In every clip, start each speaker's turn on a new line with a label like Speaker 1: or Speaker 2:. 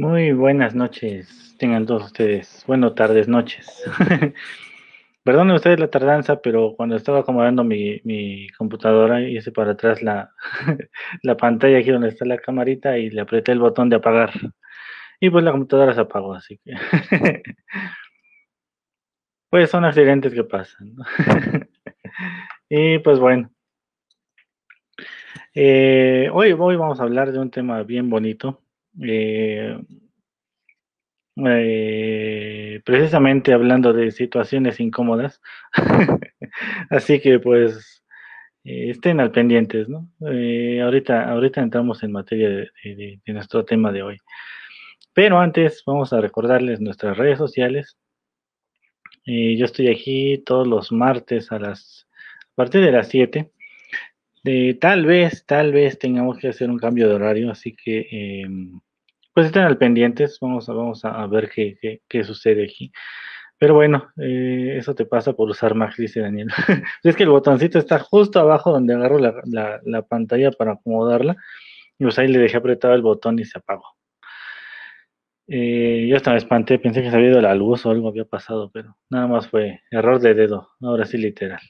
Speaker 1: Muy buenas noches, tengan todos ustedes. Bueno, tardes, noches. Perdonen ustedes la tardanza, pero cuando estaba acomodando mi, mi computadora, hice para atrás la, la pantalla aquí donde está la camarita y le apreté el botón de apagar. Y pues la computadora se apagó, así que. pues son accidentes que pasan. y pues bueno. Eh, hoy, hoy vamos a hablar de un tema bien bonito eh, eh, precisamente hablando de situaciones incómodas. Así que pues eh, estén al pendientes, ¿no? ahorita, ahorita entramos en materia de, nuestro tema de hoy. Pero antes vamos a recordarles nuestras redes sociales. yo estoy aquí todos los martes a las a partir de las 7 tal vez, tal vez tengamos que hacer un cambio de horario, así que em, pues estén al pendientes, vamos a, vamos a ver qué, qué, sucede aquí. Pero bueno, eh, eso te pasa por usar Mac, dice Daniel. es que el botoncito está justo abajo donde agarro la, la, pantalla para acomodarla. Y pues ahí le dejé apretado el botón y se apagó. Eh, yo hasta me espanté, pensé que se había ido la luz o algo había pasado, pero nada más fue error de dedo, ahora sí literal.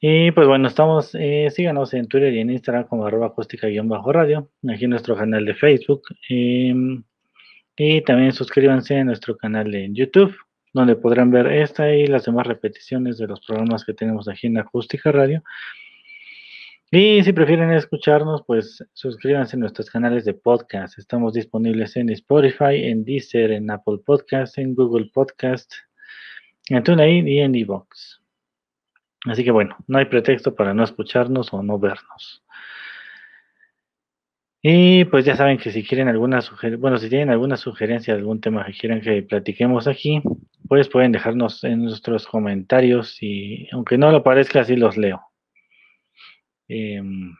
Speaker 1: Y pues bueno, estamos, eh, síganos en Twitter y en Instagram como arroba acústica-radio, aquí en nuestro canal de Facebook. Em, y también suscríbanse a nuestro canal en YouTube, donde podrán ver esta y las demás repeticiones de los programas que tenemos aquí en Acústica Radio. Y si prefieren escucharnos, pues suscríbanse a nuestros canales de podcast. Estamos disponibles en Spotify, en Deezer, en Apple Podcast, en Google Podcast, en TuneIn y en Evox. Así que bueno, no hay pretexto para no escucharnos o no vernos. Y pues ya saben que si quieren alguna sugerencia, bueno, si tienen alguna sugerencia de algún tema que quieran que platiquemos aquí, pues pueden dejarnos en nuestros comentarios y aunque no lo parezca, así los leo. Em,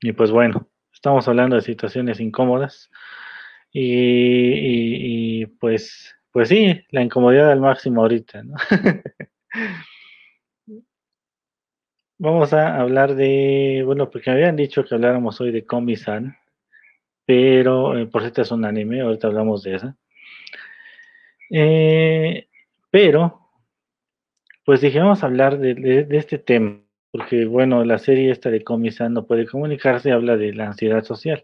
Speaker 1: y pues bueno, estamos hablando de situaciones incómodas y, y pues, pues sí, la incomodidad al máximo ahorita, ¿no? Vamos a hablar de, bueno, porque me habían dicho que habláramos hoy de Komi-san, pero eh, por cierto es un anime, ahorita hablamos de esa. Eh, pero, pues dije, vamos a hablar de, este tema, porque bueno, la serie esta de Komi-san no puede comunicarse, habla de la ansiedad social.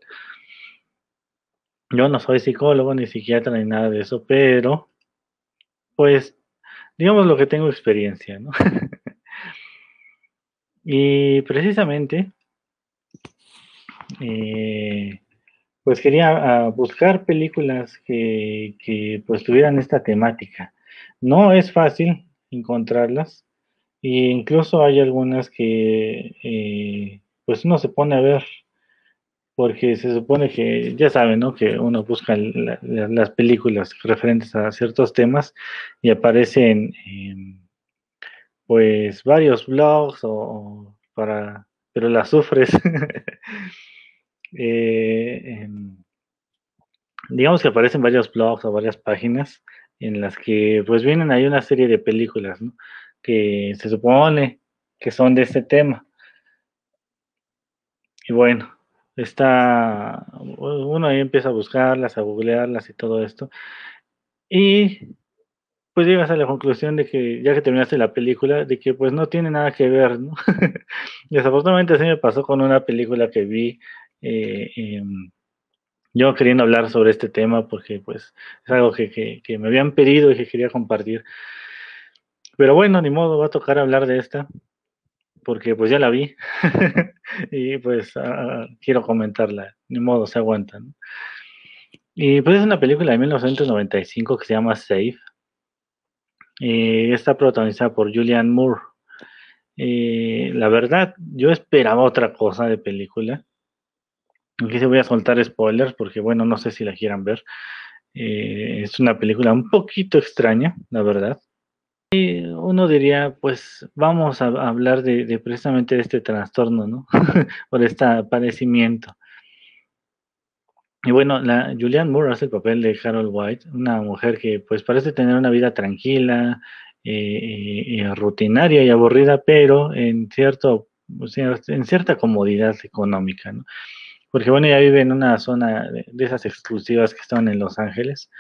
Speaker 1: Yo no soy psicólogo ni psiquiatra ni nada de eso, pero, pues, digamos lo que tengo experiencia, ¿no? Y precisamente, eh, pues quería ah, buscar películas que, que, pues tuvieran esta temática. No es fácil encontrarlas e incluso hay algunas que eh, pues uno se pone a ver porque se supone que ya saben, ¿no? Que uno busca las películas referentes a ciertos temas y aparecen en pues varios blogs o, para, pero las sufres. Eh, digamos que aparecen varios blogs o varias páginas en las que pues vienen ahí una serie de películas que se supone que son de este tema. Y bueno, está, uno ahí empieza a buscarlas, a googlearlas y todo esto. Y pues llegas a la conclusión de que ya que terminaste la película, de que pues no tiene nada que ver, ¿no? Desafortunadamente así me pasó con una película que vi, eh, em, yo queriendo hablar sobre este tema porque pues es algo que, me habían pedido y que quería compartir. Pero bueno, ni modo, va a tocar hablar de esta, porque pues ya la vi y pues ah, quiero comentarla, ni modo, se aguanta. Y pues es una película de 1995 que se llama Safe. Eh, está protagonizada por Julian Moore. Eh, la verdad, yo esperaba otra cosa de película. Aquí se voy a soltar spoilers porque, bueno, no sé si la quieran ver. Eh, es una película un poquito extraña, la verdad. Y uno diría, pues vamos a hablar de, precisamente de este trastorno, ¿no? Por este padecimiento. Y bueno, la Julianne Moore hace el papel de Harold White, una mujer que pues parece tener una vida tranquila, eh, eh, rutinaria y aburrida, pero en cierto, en cierta comodidad económica, ¿no? Porque bueno, ella vive en una zona de, esas exclusivas que están en Los Ángeles.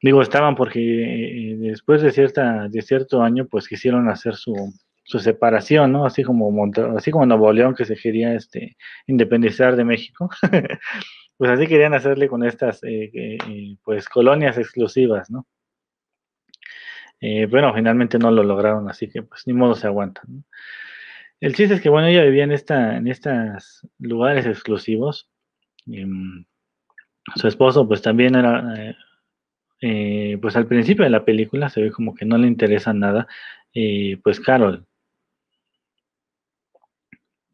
Speaker 1: Digo, estaban porque eh, después de cierta, de cierto año, pues quisieron hacer su, su separación, ¿no? Así como así como Nuevo León que se quería este independizar de México. pues así querían hacerle con estas eh, eh, pues colonias exclusivas, ¿no? bueno, finalmente no lo lograron, así que pues ni modo se aguantan. El chiste es que bueno, ella vivía en esta, en estos lugares exclusivos. Mm, su esposo pues también era pues al principio de la película se ve como que no le interesa nada, pues Carol.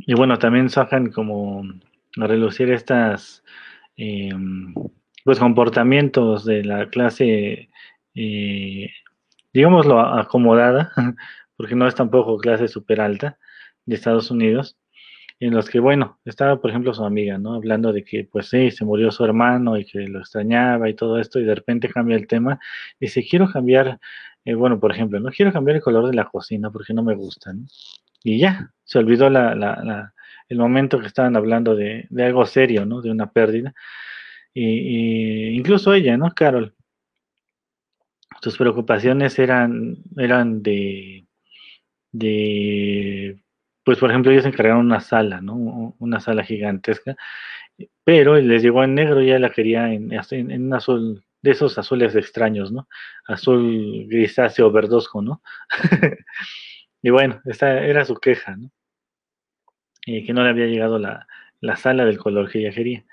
Speaker 1: Y bueno, también sacan como a relucir estas em, pues comportamientos de la clase, eh, digámoslo, acomodada, porque no es tampoco clase super alta de Estados Unidos, en los que, bueno, estaba, por ejemplo, su amiga, ¿no? Hablando de que, pues sí, se murió su hermano y que lo extrañaba y todo esto, y de repente cambia el tema. Dice, quiero cambiar, eh, bueno, por ejemplo, no quiero cambiar el color de la cocina porque no me gusta, ¿no? Y ya, se olvidó el momento que estaban hablando de, algo serio, ¿no? De una pérdida. Y, incluso ella, ¿no? Carol. Sus preocupaciones eran, eran de, de, pues por ejemplo, ellos encargaron una sala, ¿no? Una sala gigantesca, pero les llegó en negro y ella la quería en, en, azul, de esos azules extraños, ¿no? Azul grisáceo verdosco, ¿no? Y bueno, esta era su queja, ¿no? Y que no le había llegado la, sala del color que ella quería.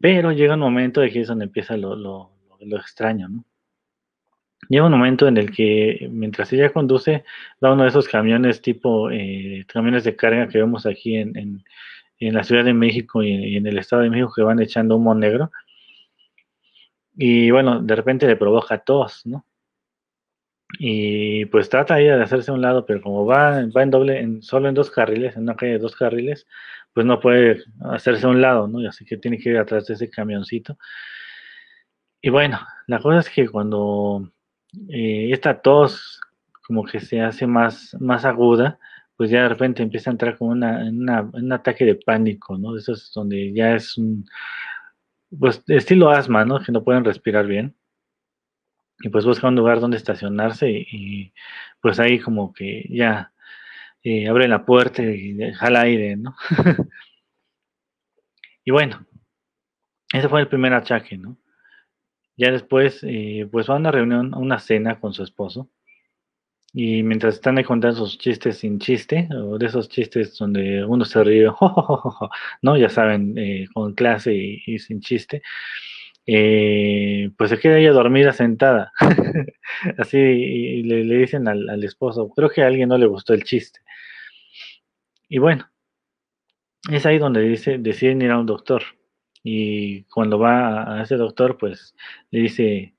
Speaker 1: Pero llega un momento de que es donde empieza lo, lo, lo extraño, ¿no? Llega un momento en el que mientras ella conduce, va uno de esos camiones tipo eh, camiones de carga que vemos aquí en, en, en la Ciudad de México y, y, en el Estado de México que van echando humo negro. Y bueno, de repente le provoca tos, ¿no? Y pues trata ella de hacerse a un lado, pero como va, va en doble, en, solo en dos carriles, en una calle de dos carriles, pues no puede hacerse a un lado, ¿no? Y así que tiene que ir atrás de ese camioncito. Y bueno, la cosa es que cuando eh, esta tos como que se hace más, más aguda, pues ya de repente empieza a entrar como una, una, un ataque de pánico, ¿no? De esos donde ya es un, pues estilo asma, ¿no? Que no pueden respirar bien y pues busca un lugar donde estacionarse y, pues ahí como que ya eh, abre la puerta y jala aire, ¿no? y bueno, ese fue el primer achaque, ¿no? Ya después, eh, pues va a una reunión, a una cena con su esposo. Y mientras están ahí contando sus chistes sin chiste, o de esos chistes donde uno se ríe, ¿no? Ya saben, eh, con clase y sin chiste eh, pues se queda ella dormida sentada. Así y le, dicen al, esposo, creo que a alguien no le gustó el chiste. Y bueno, es ahí donde dice, deciden ir a un doctor. Y cuando va a ese doctor, pues le dice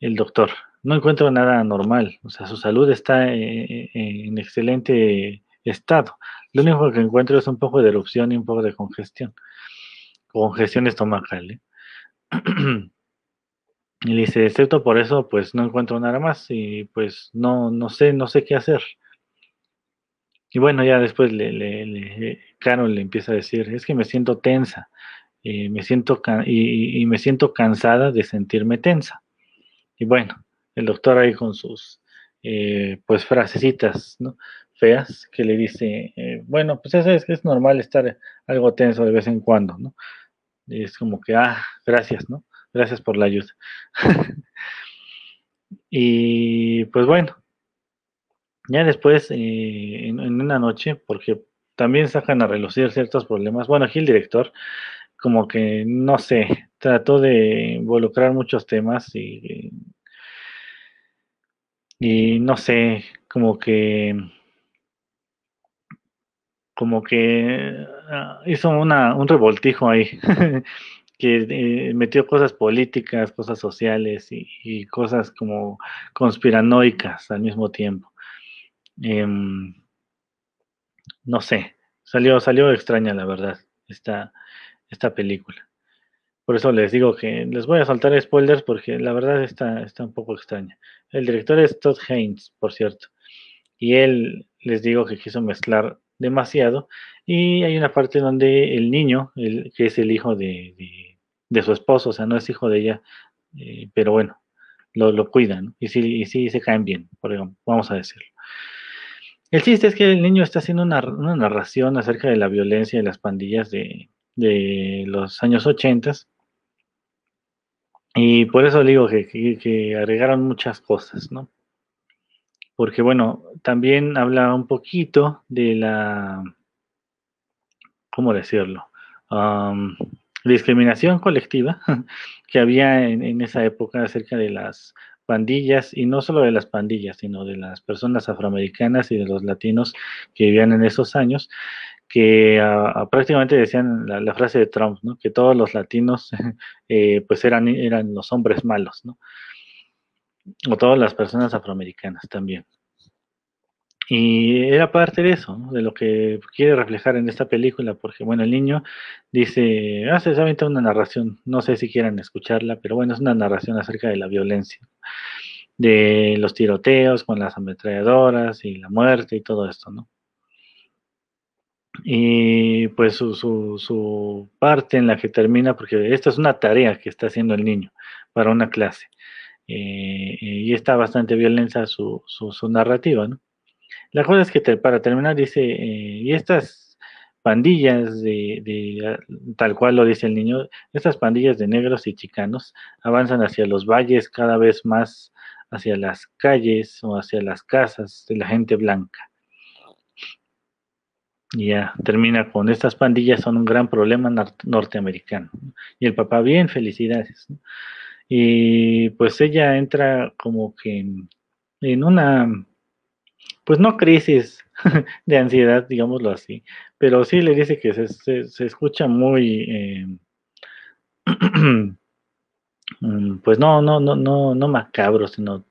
Speaker 1: el doctor, no encuentro nada normal, o sea, su salud está eh, eh, en excelente estado. Lo único que encuentro es un poco de erupción y un poco de congestión, congestión estomacal. ¿eh? y le dice, excepto por eso, pues no encuentro nada más y pues no, no sé, no sé qué hacer. Y bueno, ya después le, le, Carol le empieza a decir, es que me siento tensa, eh, me siento y, me siento cansada de sentirme tensa. Y bueno, el doctor ahí con sus eh, pues frasecitas ¿no? feas que le dice, eh, bueno, pues es, es normal estar algo tenso de vez en cuando, ¿no? Es como que, ah, gracias, ¿no? Gracias por la ayuda. y pues bueno, ya después, eh, en, una noche, porque también sacan a relucir ciertos problemas, bueno, aquí el director, como que, no sé, trató de involucrar muchos temas y, y no sé, como que como que ah, hizo una, un revoltijo ahí, que eh, metió cosas políticas, cosas sociales y, cosas como conspiranoicas al mismo tiempo. Em, no sé, salió, salió extraña la verdad esta, esta película. Por eso les digo que les voy a saltar spoilers porque la verdad está, está un poco extraña. El director es Todd Haynes, por cierto. Y él les digo que quiso mezclar demasiado. Y hay una parte donde el niño, el, que es el hijo de, su esposo, o sea, no es hijo de ella, eh, pero bueno, lo, lo cuidan, y sí, y sí se caen bien, por vamos a decirlo. El chiste es que el niño está haciendo una, narración acerca de la violencia de las pandillas de, los años 80 y por eso digo que, que, agregaron muchas cosas, ¿no? Porque bueno, también habla un poquito de la, ¿cómo decirlo? discriminación colectiva que había en, esa época acerca de las pandillas, y no solo de las pandillas, sino de las personas afroamericanas y de los latinos que vivían en esos años, que ah, prácticamente decían la, frase de Trump, ¿no? que todos los latinos eh, pues eran, eran los hombres malos, ¿no? O todas las personas afroamericanas también. Y era parte de eso, de lo que quiere reflejar en esta película, porque bueno, el niño dice, ah, se una narración, no sé si quieran escucharla, pero bueno, es una narración acerca de la violencia, de los tiroteos con las ametralladoras y la muerte y todo esto, ¿no? Y pues su, su, parte en la que termina, porque esta es una tarea que está haciendo el niño para una clase, eh, y está bastante violenta su, su, narrativa, ¿no? La cosa es que para terminar dice, eh, y estas pandillas de, ah, tal cual lo dice el niño, estas pandillas de negros y chicanos avanzan hacia los valles cada vez más hacia las calles o hacia las casas de la gente blanca. Y ya termina con estas pandillas son un gran problema norteamericano. Y el papá, bien, felicidades. Y pues ella entra como que en una pues no crisis de ansiedad, digámoslo así, pero sí le dice que se, escucha muy, eh, mm, pues no, no, no, no, no macabro, sino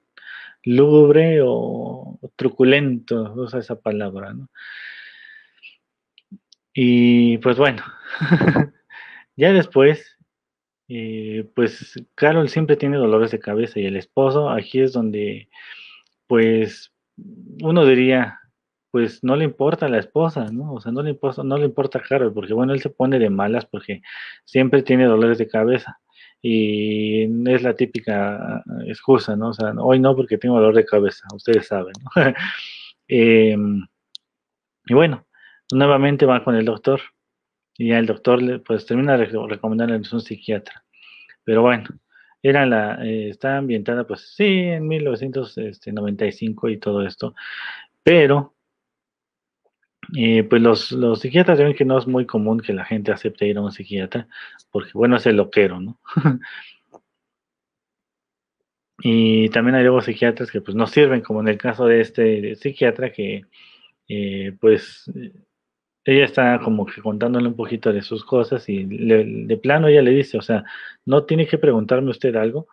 Speaker 1: lúgubre o, truculento, usa esa palabra, ¿no? Y pues bueno, ya después, eh, pues Carol siempre tiene dolores de cabeza y el esposo, aquí es donde, pues uno diría, pues no le importa a la esposa, ¿no? O sea, no le importa, no le importa a Carol, porque bueno, él se pone de malas porque siempre tiene dolores de cabeza. Y es la típica excusa, ¿no? O sea, hoy no porque tengo dolor de cabeza, ustedes saben, ¿no? Em, y bueno, nuevamente va con el doctor y ya el doctor pues termina recomendándoles un psiquiatra. Pero bueno, era la, eh, está ambientada, pues sí, en 1995 y todo esto, pero eh, pues los, los psiquiatras ven que no es muy común que la gente acepte ir a un psiquiatra, porque bueno, es el loquero, ¿no? y también hay luego psiquiatras que pues no sirven, como en el caso de este psiquiatra que eh, pues ella está como que contándole un poquito de sus cosas y de plano ella le dice, o sea, no tiene que preguntarme usted algo.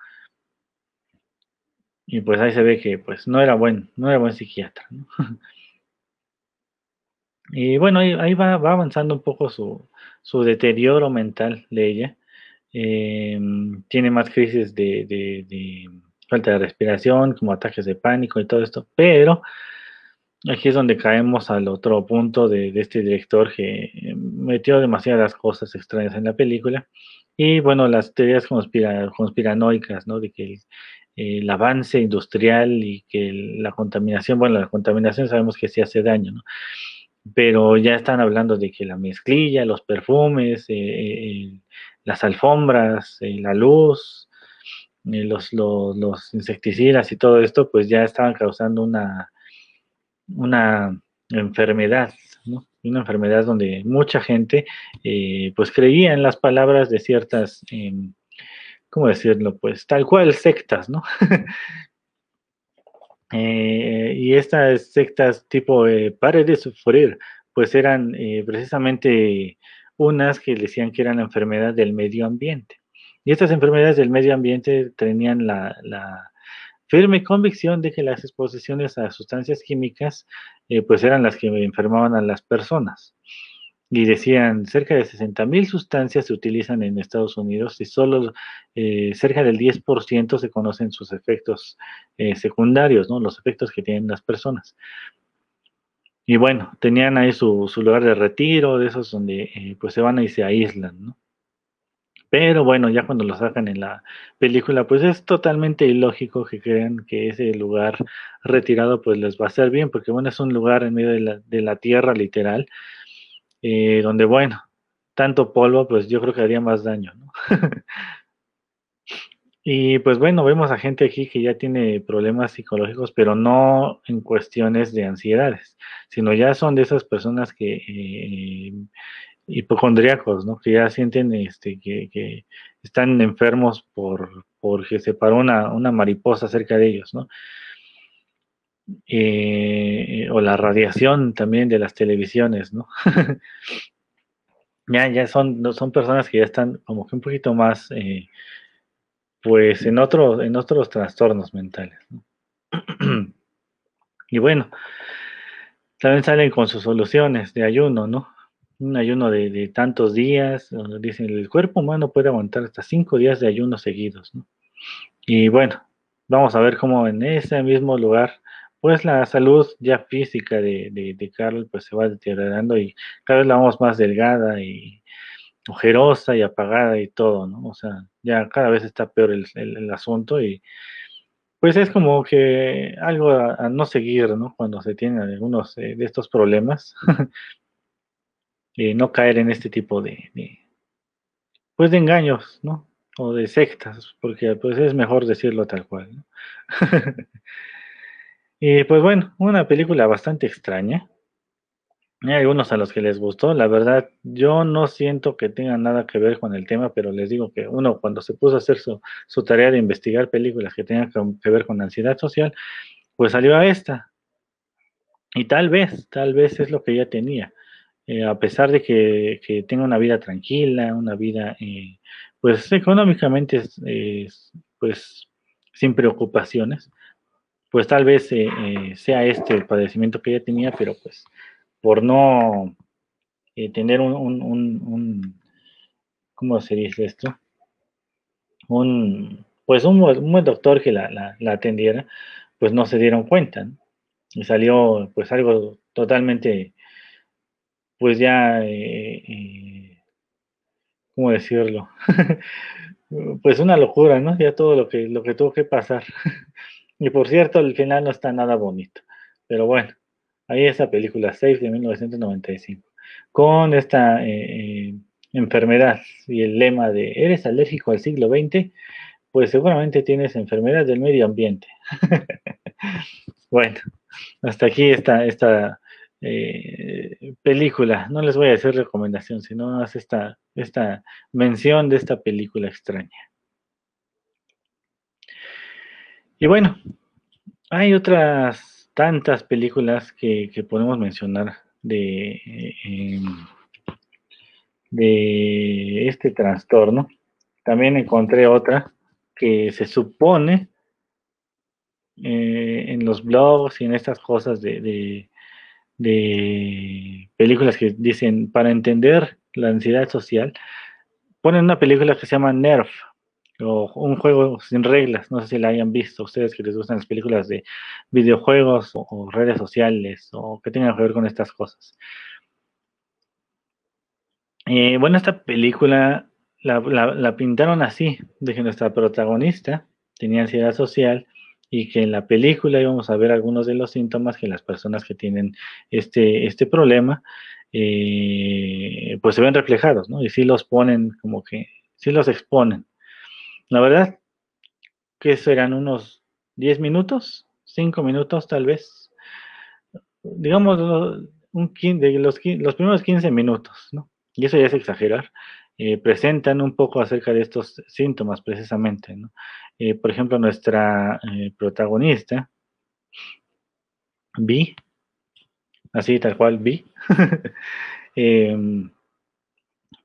Speaker 1: Y pues ahí se ve que pues no era buen, no era buen psiquiatra. y bueno, ahí, va, avanzando un poco su, deterioro mental de ella. Em, tiene más crisis de, de falta de respiración, como ataques de pánico y todo esto, pero Aquí es donde caemos al otro punto de, este director que metió demasiadas cosas extrañas en la película. Y bueno, las teorías conspiranoicas, ¿no? De que el, avance industrial y que la contaminación, bueno, la contaminación sabemos que sí hace daño, ¿no? Pero ya están hablando de que la mezclilla, los perfumes, eh, eh, las alfombras, eh, la luz, los, los, los insecticidas y todo esto, pues ya estaban causando una una enfermedad, ¿no? Una enfermedad donde mucha gente, eh, pues creía en las palabras de ciertas, em, ¿cómo decirlo? Pues tal cual sectas, ¿no? Eh, y estas sectas tipo, eh, pare de sufrir, pues eran precisamente unas que decían que eran enfermedades del medio ambiente. Y estas enfermedades del medio ambiente tenían la, firme convicción de que las exposiciones a sustancias químicas eh, pues eran las que enfermaban a las personas. Y decían, cerca de 60.000 sustancias se utilizan en Estados Unidos y solo eh, cerca del 10% se conocen sus efectos eh, secundarios, ¿no? los efectos que tienen las personas. Y bueno, tenían ahí su, lugar de retiro, de esos donde pues se van y se aíslan, ¿no? Pero bueno, ya cuando lo sacan en la película, pues es totalmente ilógico que crean que ese lugar retirado pues les va a hacer bien, porque bueno, es un lugar en medio de la, tierra literal, eh, donde bueno, tanto polvo pues yo creo que haría más daño, ¿no? y pues bueno, vemos a gente aquí que ya tiene problemas psicológicos, pero no en cuestiones de ansiedades, sino ya son de esas personas que... Eh, hipocondríacos, ¿no? Que ya sienten este, que, están enfermos por porque se paró una, mariposa cerca de ellos, ¿no? Eh, o la radiación también de las televisiones, ¿no? ya, ya son, son personas que ya están como que un poquito más, eh, pues en, otro, en otros trastornos mentales, ¿no? y bueno, también salen con sus soluciones de ayuno, ¿no? Un ayuno de, tantos días, donde dicen el cuerpo humano puede aguantar hasta cinco días de ayuno seguidos. Y bueno, vamos a ver cómo en ese mismo lugar, pues la salud ya física de, de, Carl pues se va deteriorando y cada vez la vamos más delgada y ojerosa y apagada y todo, ¿no? O sea, ya cada vez está peor el, asunto y pues es como que algo a, no seguir, ¿no? Cuando se tienen algunos eh, de estos problemas, Eh, no caer en este tipo de, pues de engaños, ¿no? O de sectas, porque pues es mejor decirlo tal cual. ¿no? y pues bueno, una película bastante extraña. Hay algunos a los que les gustó, la verdad, yo no siento que tenga nada que ver con el tema, pero les digo que uno cuando se puso a hacer su, su tarea de investigar películas que tengan que ver con ansiedad social, pues salió a esta. Y tal vez, tal vez es lo que ella tenía. Eh, a pesar de que, tenga una vida tranquila, una vida, eh, pues económicamente, pues sin preocupaciones, pues tal vez eh, sea este el padecimiento que ella tenía, pero pues por no tener un, un, ¿cómo se dice esto? Un, pues un, buen doctor que la, atendiera, pues no se dieron cuenta, y salió pues algo totalmente pues ya, eh, eh, ¿cómo decirlo? pues una locura, ¿no? Ya todo lo que, lo que tuvo que pasar. y por cierto, el final no está nada bonito. Pero bueno, ahí esa película Safe de 1995. Con esta eh, enfermedad y el lema de ¿eres alérgico al siglo XX? Pues seguramente tienes enfermedad del medio ambiente. bueno, hasta aquí está esta eh, película. No les voy a decir recomendación, sino más esta, esta mención de esta película extraña. Y bueno, hay otras tantas películas que, podemos mencionar de, em, de este trastorno. También encontré otra que se supone eh, en los blogs y en estas cosas de películas que dicen para entender la ansiedad social, ponen una película que se llama Nerf, o un juego sin reglas, no sé si la hayan visto ustedes que les gustan las películas de videojuegos o, redes sociales o que tengan que ver con estas cosas. Eh, bueno, esta película la, la, pintaron así, de que nuestra protagonista tenía ansiedad social y que en la película íbamos a ver algunos de los síntomas que las personas que tienen este, este problema, eh, pues se ven reflejados, ¿no? Y sí los ponen como que, sí los exponen. La verdad, que serán unos 10 minutos, 5 minutos tal vez, digamos, un, de los, los primeros 15 minutos, ¿no? Y eso ya es exagerar. Eh, presentan un poco acerca de estos síntomas precisamente, ¿no? Eh, por ejemplo, nuestra eh, protagonista, Vi, así tal cual vi, em,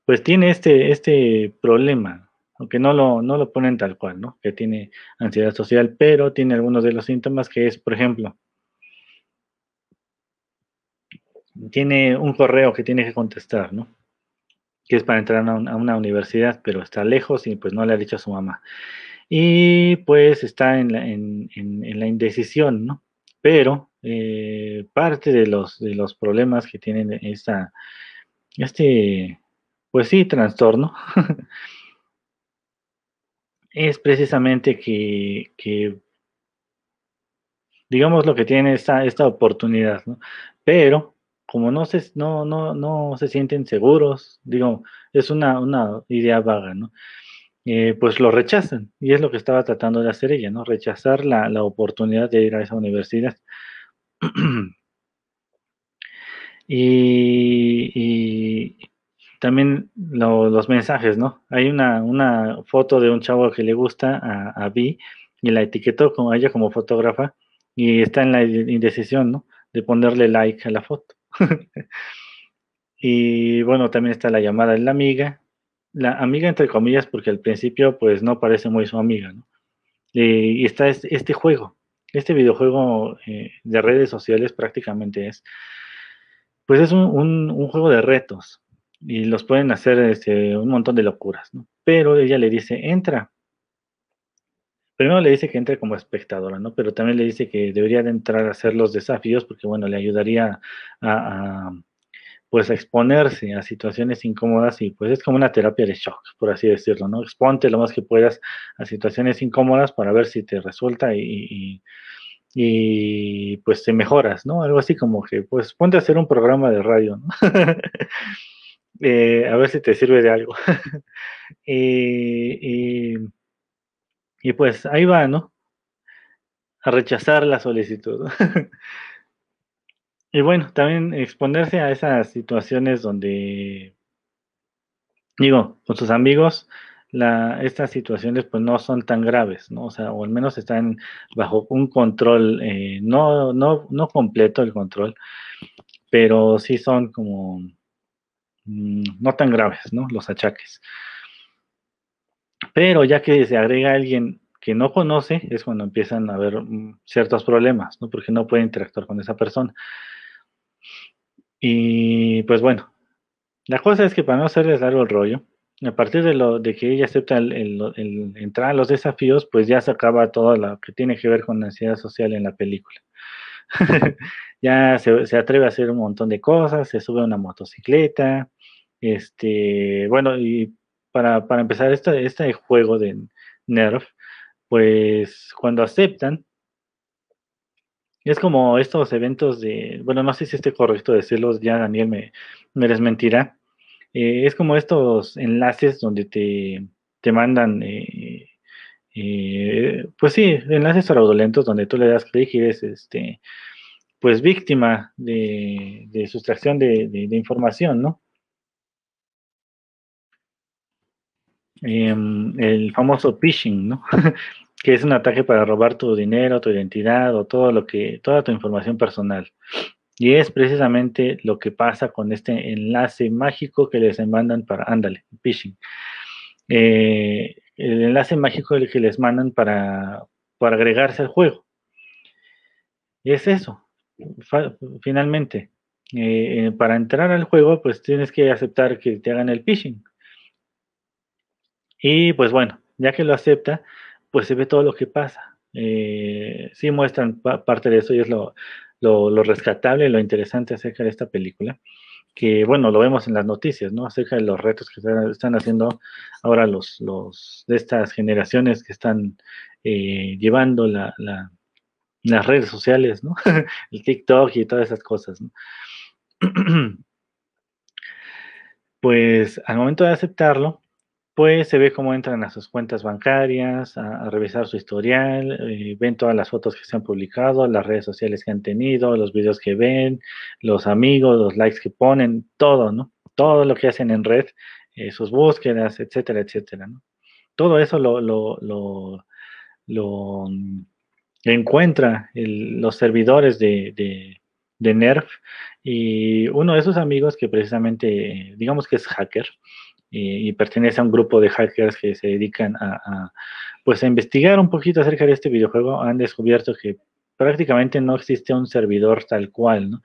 Speaker 1: pues tiene este, este problema, aunque no lo, no lo ponen tal cual, ¿no? Que tiene ansiedad social, pero tiene algunos de los síntomas que es, por ejemplo, tiene un correo que tiene que contestar, ¿no? Que es para entrar a una, universidad, pero está lejos y pues no le ha dicho a su mamá. Y pues está en la, en, la indecisión, ¿no? Pero eh, parte de los, de los problemas que tienen esta, este, pues sí, trastorno, es precisamente que, digamos, lo que tiene esta, esta oportunidad, ¿no? Pero como no se, no, no, no se sienten seguros, digo, es una, una idea vaga, ¿no? Eh, pues lo rechazan, y es lo que estaba tratando de hacer ella, ¿no? Rechazar la, la oportunidad de ir a esa universidad. y, también los mensajes, ¿no? Hay una, una, foto de un chavo que le gusta a, a Vi y la etiquetó como ella como fotógrafa y está en la indecisión, ¿no? De ponerle like a la foto. y bueno, también está la llamada de la amiga, la amiga entre comillas porque al principio pues no parece muy su amiga, ¿no? y está este, juego, este videojuego eh, de redes sociales prácticamente es, pues es un, un juego de retos, y los pueden hacer este, un montón de locuras, ¿no? Pero ella le dice, entra. Primero le dice que entre como espectadora, ¿no? Pero también le dice que debería de entrar a hacer los desafíos porque, bueno, le ayudaría a, pues, exponerse a situaciones incómodas y, pues, es como una terapia de shock, por así decirlo, ¿no? Exponte lo más que puedas a situaciones incómodas para ver si te resulta y, y pues te mejoras, ¿no? Algo así como que, pues ponte a hacer un programa de radio, ¿no? Eh, a ver si te sirve de algo. y, y, pues ahí va, ¿no? A rechazar la solicitud. y bueno, también exponerse a esas situaciones donde, digo, con sus amigos, la, estas situaciones pues no son tan graves, ¿no? O sea, o al menos están bajo un control, eh, no, no, no completo el control, pero sí son como Mm, no tan graves, ¿no? Los achaques. Pero ya que se agrega alguien que no conoce, es cuando empiezan a haber mm, ciertos problemas, ¿no? Porque no puede interactuar con esa persona. Y pues bueno, la cosa es que para no hacerles largo el rollo, a partir de, lo, de que ella acepta el, entrar a los desafíos, pues ya se acaba todo lo que tiene que ver con la ansiedad social en la película. ya se, atreve a hacer un montón de cosas, se sube a una motocicleta, este, bueno, y para, empezar este, este juego de Nerf, pues cuando aceptan, es como estos eventos de, bueno, no sé si esté correcto decirlos, ya Daniel me, me desmentirá. Eh, es como estos enlaces donde te, te mandan, eh, eh, pues sí, enlaces fraudulentos donde tú le das clic y eres, este, pues víctima de, sustracción de, de información, ¿no? Em, el famoso phishing, ¿no? que es un ataque para robar tu dinero, tu identidad o todo lo que, toda tu información personal. Y es precisamente lo que pasa con este enlace mágico que les mandan para, ándale, phishing. Eh, el enlace mágico que les mandan para, para agregarse al juego. Y es eso, finalmente. Eh, para entrar al juego, pues tienes que aceptar que te hagan el phishing. Y pues bueno, ya que lo acepta, pues se ve todo lo que pasa. Eh, sí muestran parte de eso y es lo, lo, rescatable, lo interesante acerca de esta película, que bueno, lo vemos en las noticias, ¿no? Acerca de los retos que están haciendo ahora los, los de estas generaciones que están eh, llevando la, las redes sociales, ¿no? El TikTok y todas esas cosas, pues al momento de aceptarlo, pues se ve cómo entran a sus cuentas bancarias, a, revisar su historial, eh, ven todas las fotos que se han publicado, las redes sociales que han tenido, los videos que ven, los amigos, los likes que ponen, todo, ¿no? Todo lo que hacen en red, eh, sus búsquedas, etcétera, etcétera, ¿no? Todo eso lo, lo, mm, encuentra los servidores de, de Nerf y uno de sus amigos que precisamente, digamos que es hacker y, pertenece a un grupo de hackers que se dedican a, pues a investigar un poquito acerca de este videojuego, han descubierto que prácticamente no existe un servidor tal cual, ¿no?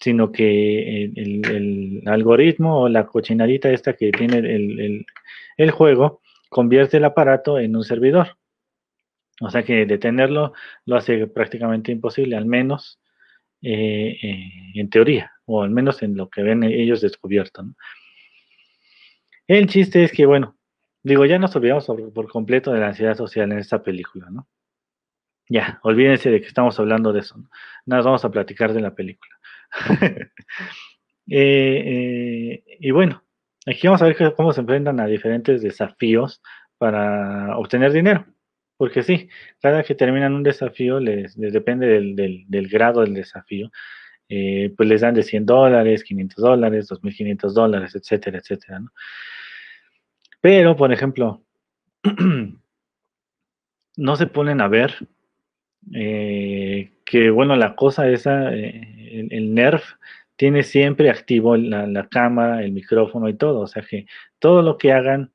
Speaker 1: sino que el, algoritmo o la cochinadita esta que tiene el, el, juego convierte el aparato en un servidor. O sea que detenerlo lo hace prácticamente imposible, al menos eh, eh, en teoría, o al menos en lo que ven ellos descubierto. El chiste es que, bueno, digo, ya nos olvidamos por completo de la ansiedad social en esta película, ¿no? Ya, olvídense de que estamos hablando de eso. ¿no? Nada, vamos a platicar de la película. Eh, eh, y bueno, aquí vamos a ver cómo se enfrentan a diferentes desafíos para obtener dinero. Porque sí, cada que terminan un desafío, les, depende del, grado del desafío, eh, pues les dan de 100 dólares, 500 dólares, 2.500 dólares, etcétera, etcétera. ¿no? Pero, por ejemplo, no se ponen a ver eh, que bueno, la cosa esa, eh, el, NERF tiene siempre activo la, cámara, el micrófono y todo, o sea que todo lo que hagan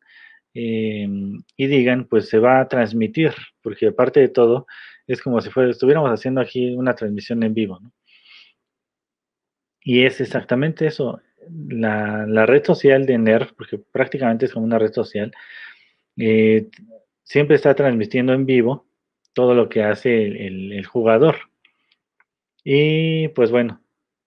Speaker 1: y digan, pues se va a transmitir, porque aparte de todo, es como si fuera, estuviéramos haciendo aquí una transmisión en vivo, ¿no? Y es exactamente eso, la, red social de NERF, porque prácticamente es como una red social, siempre está transmitiendo en vivo todo lo que hace el, jugador. Y pues bueno,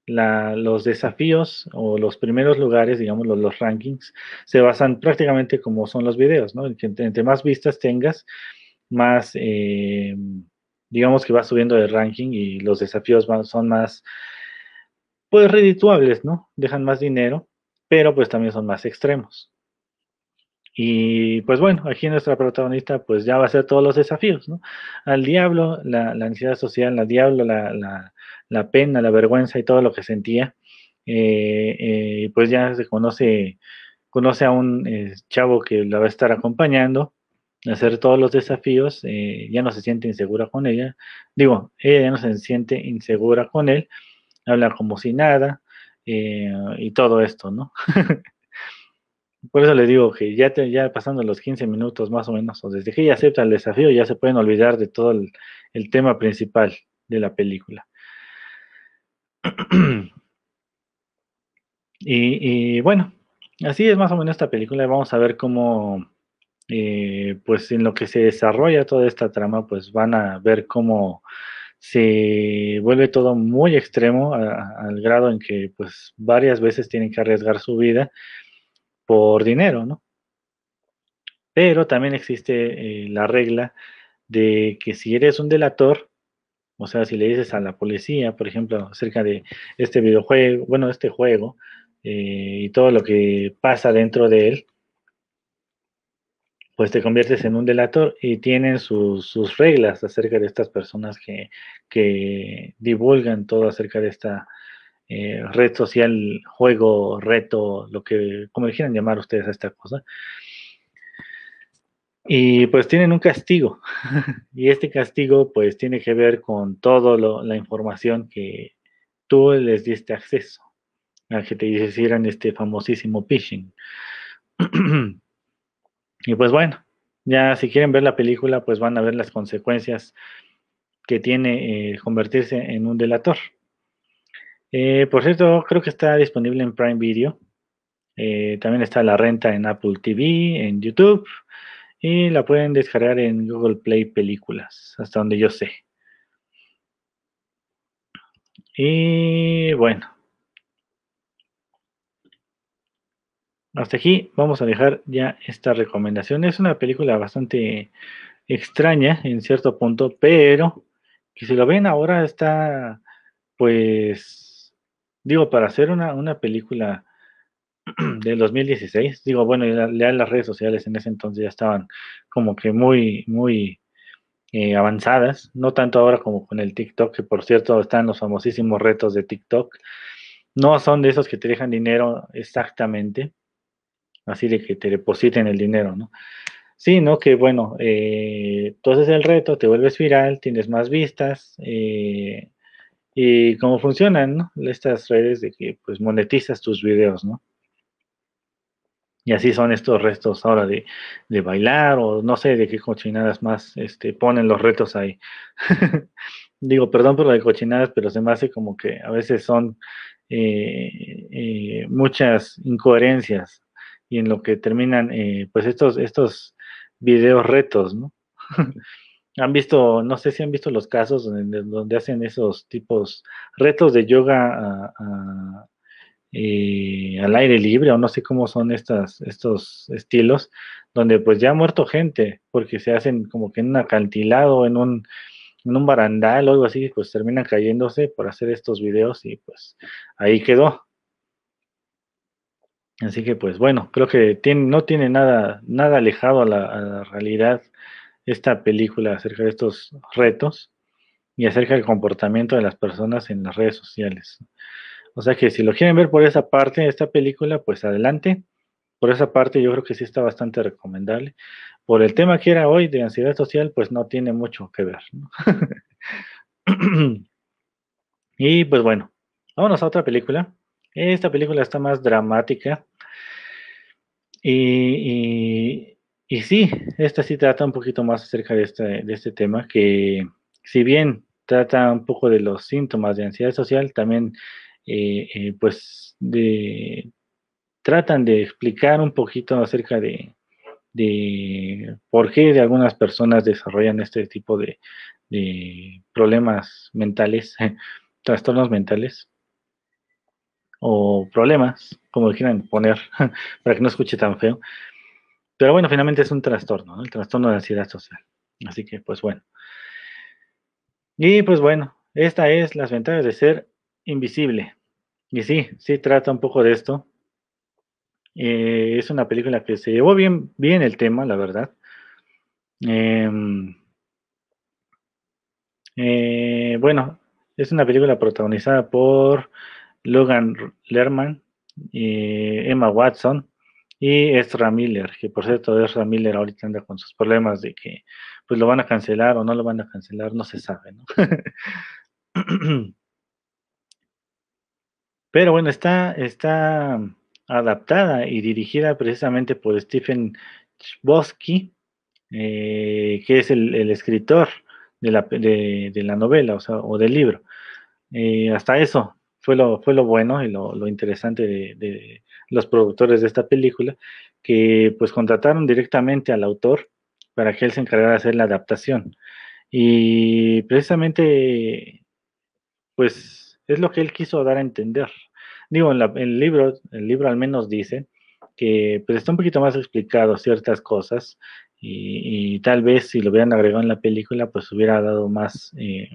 Speaker 1: los desafíos o los primeros lugares, digamos, los, rankings, se basan prácticamente como son los videos, ¿no? entre, más vistas tengas, más, eh, digamos que va subiendo de ranking y los desafíos son más, pues, redituables, ¿no? Dejan más dinero, pero pues también son más extremos. Y pues bueno, aquí nuestra protagonista pues ya va a hacer todos los desafíos, ¿no? Al diablo, la, ansiedad social, al diablo, la, la, pena, la vergüenza y todo lo que sentía, eh, eh, pues ya se conoce, conoce a un eh, chavo que la va a estar acompañando hacer todos los desafíos, ya no se siente insegura con ella, digo, ella ya no se siente insegura con él, habla como si nada y todo esto, ¿no? Por eso le digo que ya, ya pasando los 15 minutos más o menos, o desde que ella acepta el desafío, ya se pueden olvidar de todo el, tema principal de la película. y, bueno, así es más o menos esta película. Vamos a ver cómo, eh, pues en lo que se desarrolla toda esta trama, pues van a ver cómo se vuelve todo muy extremo al grado en que pues varias veces tienen que arriesgar su vida por dinero, ¿no? Pero también existe eh, la regla de que si eres un delator, o sea, si le dices a la policía, por ejemplo, acerca de este videojuego, bueno, este juego, eh, y todo lo que pasa dentro de él, pues te conviertes en un delator y tienen sus, reglas acerca de estas personas que, que divulgan todo acerca de esta eh, red social, juego, reto, lo que, como le quieran llamar ustedes a esta cosa. Y pues tienen un castigo. y este castigo pues tiene que ver con toda la información que tú les diste acceso a que te hicieran este famosísimo phishing. y pues bueno, ya si quieren ver la película pues van a ver las consecuencias que tiene eh, convertirse en un delator. Eh, por cierto, creo que está disponible en Prime Video. Eh, también está la renta en Apple TV, en YouTube. Y la pueden descargar en Google Play Películas, hasta donde yo sé. Y bueno. Hasta aquí vamos a dejar ya esta recomendación. Es una película bastante extraña en cierto punto, pero que si lo ven ahora está pues digo, para hacer una, una película del 2016, digo, bueno, ya, las redes sociales en ese entonces ya estaban como que muy, muy eh, avanzadas, no tanto ahora como con el TikTok, que por cierto están los famosísimos retos de TikTok, no son de esos que te dejan dinero exactamente, así de que te depositen el dinero, ¿no? Sino que, bueno, eh, entonces el reto, te vuelves viral, tienes más vistas, eh, y cómo funcionan estas redes de que pues monetizas tus videos, ¿no? Y así son estos restos ahora de, bailar o no sé de qué cochinadas más este, ponen los retos ahí. Digo, perdón por lo de cochinadas, pero se me hace como que a veces son eh, eh, muchas incoherencias y en lo que terminan eh, pues estos, estos videos retos, ¿no? han visto, no sé si han visto los casos donde, donde hacen esos tipos retos de yoga eh, al aire libre o no sé cómo son estas, estos estilos, donde pues ya ha muerto gente porque se hacen como que en un acantilado, en un, en un barandal o algo así, pues terminan cayéndose por hacer estos videos y pues ahí quedó. Así que pues bueno, creo que tiene, no tiene nada, nada alejado a la realidad esta película acerca de estos retos y acerca del comportamiento de las personas en las redes sociales. O sea que si lo quieren ver por esa parte de esta película, pues adelante. Por esa parte yo creo que sí está bastante recomendable. Por el tema que era hoy de ansiedad social, pues no tiene mucho que ver. y pues bueno, vámonos a otra película. Esta película está más dramática. Y, y sí, esta sí trata un poquito más acerca de este, de este tema, que si bien trata un poco de los síntomas de ansiedad social, también eh, eh, pues de, tratan de explicar un poquito acerca de, de por qué de algunas personas desarrollan este tipo de, de problemas mentales, trastornos mentales o problemas, como quieran poner, para que no escuche tan feo. Pero bueno, finalmente es un trastorno, ¿no? el trastorno de ansiedad social. Así que, pues bueno. Y pues bueno, esta es las ventajas de ser invisible. Y sí, sí trata un poco de esto. Eh, es una película que se llevó bien, bien el tema, la verdad. Em, eh, bueno, es una película protagonizada por Logan Lerman, Emma Watson, y Ezra Miller, que por cierto, Ezra Miller ahorita anda con sus problemas de que pues lo van a cancelar o no lo van a cancelar, no se sabe, ¿no? Pero bueno, está, está adaptada y dirigida precisamente por Stephen Chbosky, eh, que es el, escritor de la, de, la, novela o, o del libro. Eh, hasta eso fue lo, fue lo bueno y lo, interesante de, los productores de esta película, que pues contrataron directamente al autor para que él se encargara de hacer la adaptación. Y precisamente, pues es lo que él quiso dar a entender. Digo, en, el libro, el libro al menos dice que pues está un poquito más explicado ciertas cosas y, tal vez si lo hubieran agregado en la película, pues hubiera dado más, eh,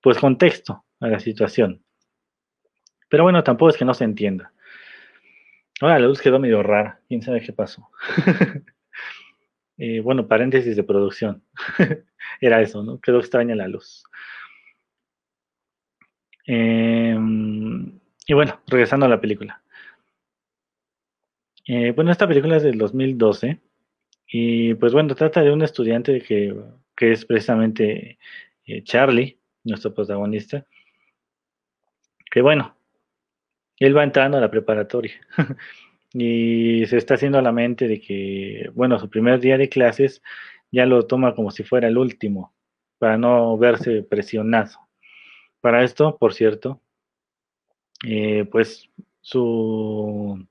Speaker 1: pues contexto a la situación. Pero bueno, tampoco es que no se entienda. Ahora la luz quedó medio rara, quién sabe qué pasó. Eh, bueno, paréntesis de producción. Era eso, ¿no? Quedó extraña la luz. Em, y bueno, regresando a la película. Eh, bueno, esta película es del 2012 y pues bueno, trata de un estudiante que, que es precisamente eh, Charlie, nuestro protagonista, que bueno, él va entrando a la preparatoria y se está haciendo a la mente de que, bueno, su primer día de clases ya lo toma como si fuera el último, para no verse presionado. Para esto, por cierto, eh, pues su,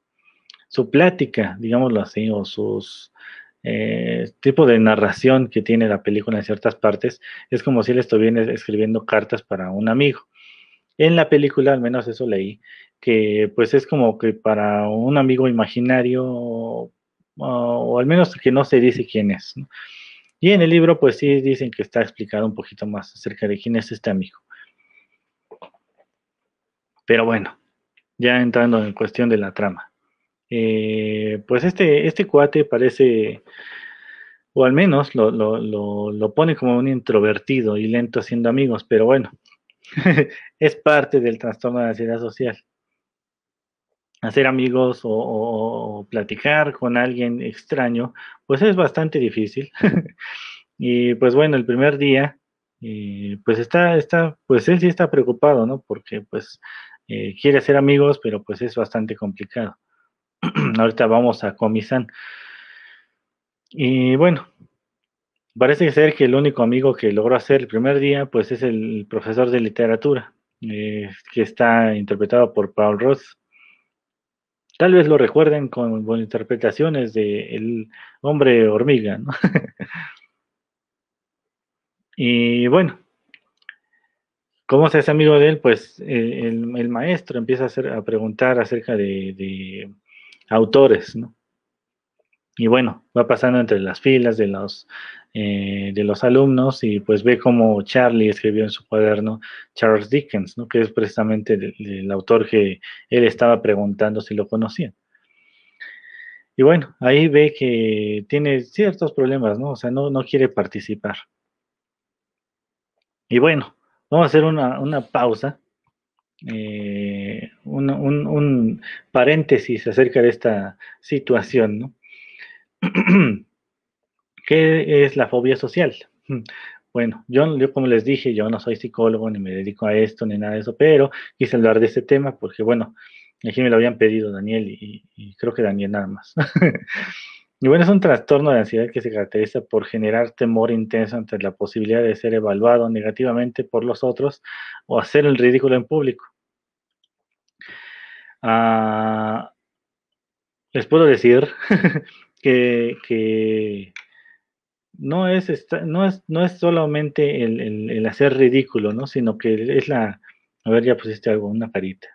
Speaker 1: su plática, digámoslo así, o sus eh, tipo de narración que tiene la película en ciertas partes, es como si él estuviera escribiendo cartas para un amigo. En la película, al menos eso leí, que pues es como que para un amigo imaginario, o, al menos que no se dice quién es. Y en el libro pues sí dicen que está explicado un poquito más acerca de quién es este amigo. Pero bueno, ya entrando en cuestión de la trama. Eh, pues este, este cuate parece, o al menos lo, lo, pone como un introvertido y lento haciendo amigos, pero bueno, es parte del trastorno de ansiedad social hacer amigos o, platicar con alguien extraño, pues es bastante difícil. y pues bueno, el primer día pues está, está, pues él sí está preocupado, ¿no? Porque pues eh, quiere ser amigos, pero pues es bastante complicado. Ahorita vamos a Comisan. Y bueno, parece ser que el único amigo que logró hacer el primer día, pues es el profesor de literatura, eh, que está interpretado por Paul Ross. Tal vez lo recuerden con, interpretaciones de El hombre hormiga, ¿no? y bueno, ¿Cómo se hace amigo de él? Pues eh, el, maestro empieza a, a preguntar acerca de, autores, ¿no? Y bueno, va pasando entre las filas de los, eh, de los alumnos y pues ve como Charlie escribió en su cuaderno Charles Dickens, ¿no? Que es precisamente el, autor que él estaba preguntando si lo conocía. Y bueno, ahí ve que tiene ciertos problemas, ¿no? O sea, no, no quiere participar. Y bueno, Vamos a hacer una, pausa, eh, un, paréntesis acerca de esta situación, ¿no? ¿Qué es la fobia social? Bueno, yo, como les dije, yo no soy psicólogo, ni me dedico a esto, ni nada de eso, pero quise hablar de este tema porque, bueno, aquí me lo habían pedido Daniel y, y creo que Daniel nada más. Y bueno, es un trastorno de ansiedad que se caracteriza por generar temor intenso ante la posibilidad de ser evaluado negativamente por los otros o hacer el ridículo en público. Ah, les puedo decir que, no, es no, es, no es solamente el, hacer ridículo, ¿no? sino que es la... A ver, ya pusiste algo, una carita.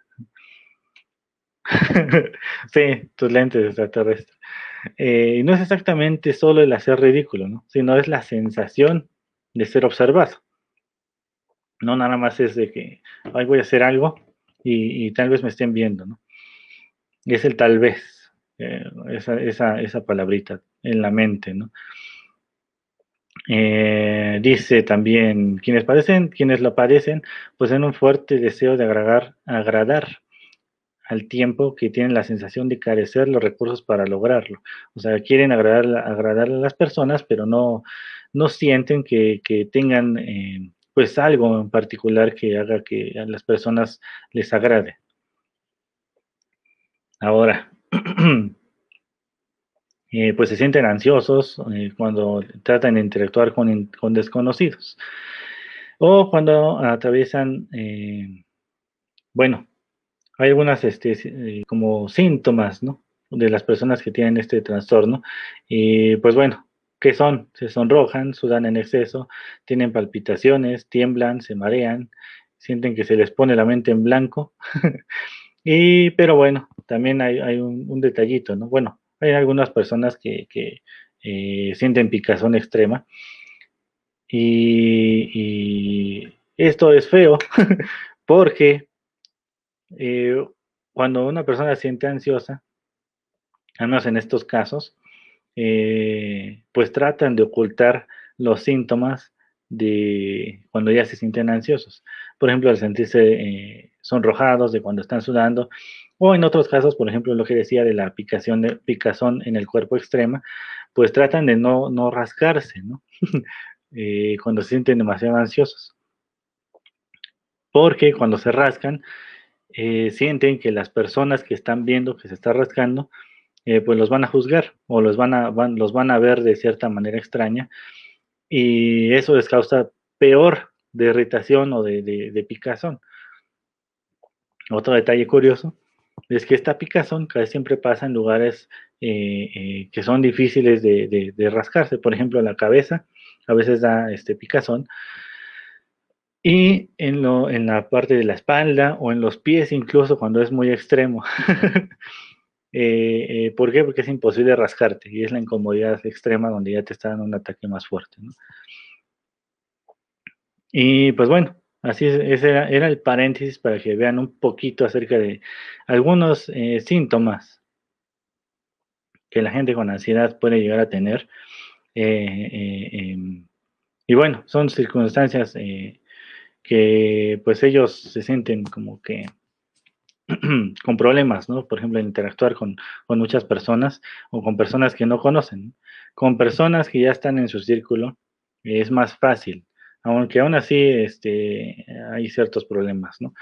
Speaker 1: sí, tus lentes extraterrestres. Eh, no es exactamente solo el hacer ridículo, ¿no? sino es la sensación de ser observado. No nada más es de que Ay, voy a hacer algo y, tal vez me estén viendo, ¿no? Es el tal vez, eh, esa, esa, palabrita en la mente, ¿no? Eh, dice también, quienes padecen, quienes lo padecen, pues en un fuerte deseo de agradar, agradar al tiempo que tienen la sensación de carecer los recursos para lograrlo. O sea, quieren agradar, agradar a las personas, pero no, no sienten que, tengan eh, pues algo en particular que haga que a las personas les agrade. Ahora, eh, pues se sienten ansiosos eh, cuando tratan de interactuar con, con, desconocidos o cuando atraviesan, bueno, hay algunas este, eh, como síntomas, ¿no? De las personas que tienen este trastorno. Y pues bueno, ¿qué son? Se sonrojan, sudan en exceso, tienen palpitaciones, tiemblan, se marean, sienten que se les pone la mente en blanco. y, pero bueno, también hay, un, detallito, ¿no? Bueno, hay algunas personas que, eh, sienten picazón extrema. y esto es feo porque eh, cuando una persona siente ansiosa, al menos en estos casos, eh, pues tratan de ocultar los síntomas de cuando ya se sienten ansiosos. Por ejemplo, al sentirse sonrojados, de cuando están sudando, o en otros casos, por ejemplo, lo que decía de la picación de, picazón en el cuerpo extrema, pues tratan de no, no rascarse, ¿no? cuando se sienten demasiado ansiosos. Porque cuando se rascan, eh, sienten que las personas que están viendo que se está rascando, eh, pues los van a juzgar o los van a, los van a ver de cierta manera extraña y eso les causa peor de irritación o de, picazón. Otro detalle curioso es que esta picazón casi siempre pasa en lugares eh, que son difíciles de, rascarse, por ejemplo la cabeza, a veces da este picazón, y en, lo, en la parte de la espalda o en los pies incluso cuando es muy extremo. Eh, eh, ¿Por qué? Porque es imposible rascarte y es la incomodidad extrema donde ya te está dando un ataque más fuerte. Y pues bueno, así ese era, el paréntesis para que vean un poquito acerca de algunos eh, síntomas que la gente con ansiedad puede llegar a tener. Em, y bueno, son circunstancias que pues ellos se sienten como que con problemas, ¿no? Por ejemplo, interactuar con, muchas personas o con personas que no conocen. Con personas que ya están en su círculo es más fácil, aunque aún así este, hay ciertos problemas, ¿no?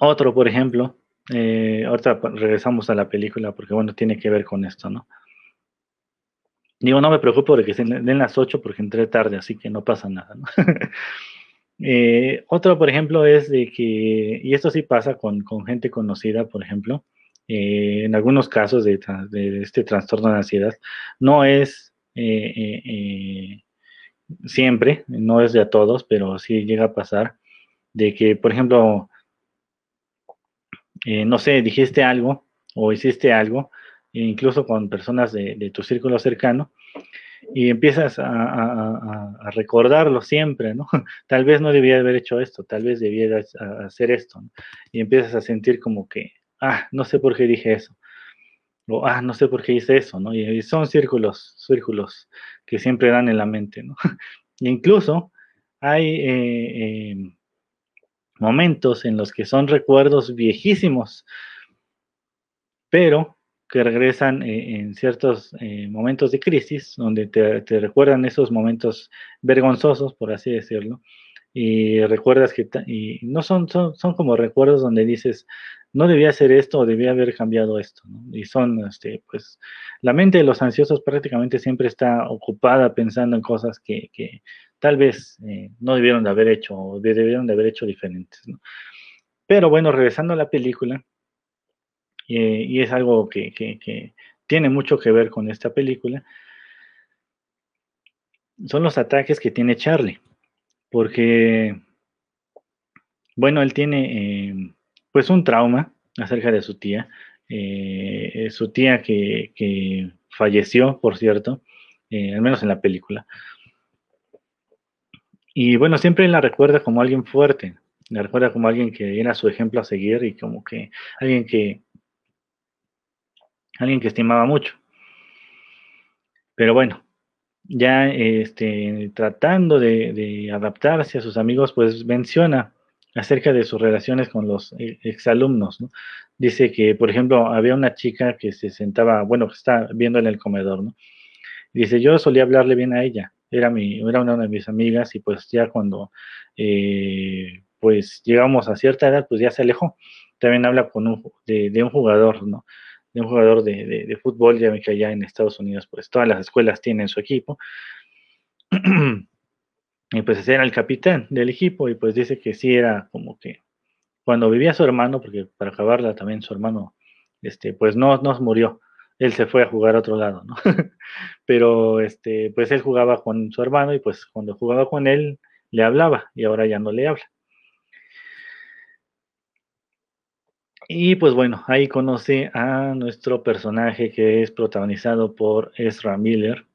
Speaker 1: Otro, por ejemplo, eh, ahorita regresamos a la película porque, bueno, tiene que ver con esto, ¿no? Digo, no me preocupo de que se den las 8 porque entré tarde, así que no pasa nada. Eh, otro, por ejemplo, es de que, y esto sí pasa con, gente conocida, por ejemplo, eh, en algunos casos de, este trastorno de ansiedad, no es siempre, no es de a todos, pero sí llega a pasar de que, por ejemplo, eh, no sé, dijiste algo o hiciste algo, incluso con personas de, tu círculo cercano, y empiezas a, recordarlo siempre, ¿no? Tal vez no debía haber hecho esto, tal vez debía hacer esto, y empiezas a sentir como que, ah, no sé por qué dije eso, o ah, no sé por qué hice eso, ¿no? Y, son círculos, círculos que siempre dan en la mente, ¿no? Incluso hay eh, em, momentos en los que son recuerdos viejísimos, pero que regresan eh, en ciertos eh, momentos de crisis, donde te, recuerdan esos momentos vergonzosos, por así decirlo, y recuerdas que, y no son, son, son, como recuerdos donde dices, no debía hacer esto o debía haber cambiado esto, Y son, este, pues, la mente de los ansiosos prácticamente siempre está ocupada pensando en cosas que, tal vez eh, no debieron de haber hecho o debieron de haber hecho diferentes, Pero bueno, regresando a la película, eh, y es algo que, que tiene mucho que ver con esta película, son los ataques que tiene Charlie, porque, bueno, él tiene eh, pues un trauma acerca de su tía, eh, su tía que, falleció, por cierto, eh, al menos en la película. Y bueno, siempre la recuerda como alguien fuerte, la recuerda como alguien que era su ejemplo a seguir y como que alguien que alguien que estimaba mucho. Pero bueno, ya este, tratando de, adaptarse a sus amigos, pues menciona acerca de sus relaciones con los e, exalumnos. ¿no? Dice que, por ejemplo, había una chica que se sentaba, bueno, que está viendo en el comedor, ¿no? Dice, yo solía hablarle bien a ella, era, mi, era una de mis amigas y pues ya cuando eh, pues llegamos a cierta edad, pues ya se alejó. También habla con un, de, un jugador, ¿no? De un jugador de, fútbol, ya que allá en Estados Unidos, pues todas las escuelas tienen su equipo. Y pues ese era el capitán del equipo y pues dice que sí era como que cuando vivía su hermano, porque para acabarla también su hermano, este, pues no, no murió, él se fue a jugar a otro lado, ¿no? Pero este, pues él jugaba con su hermano y pues cuando jugaba con él le hablaba y ahora ya no le habla. Y pues bueno, ahí conoce a nuestro personaje que es protagonizado por Ezra Miller,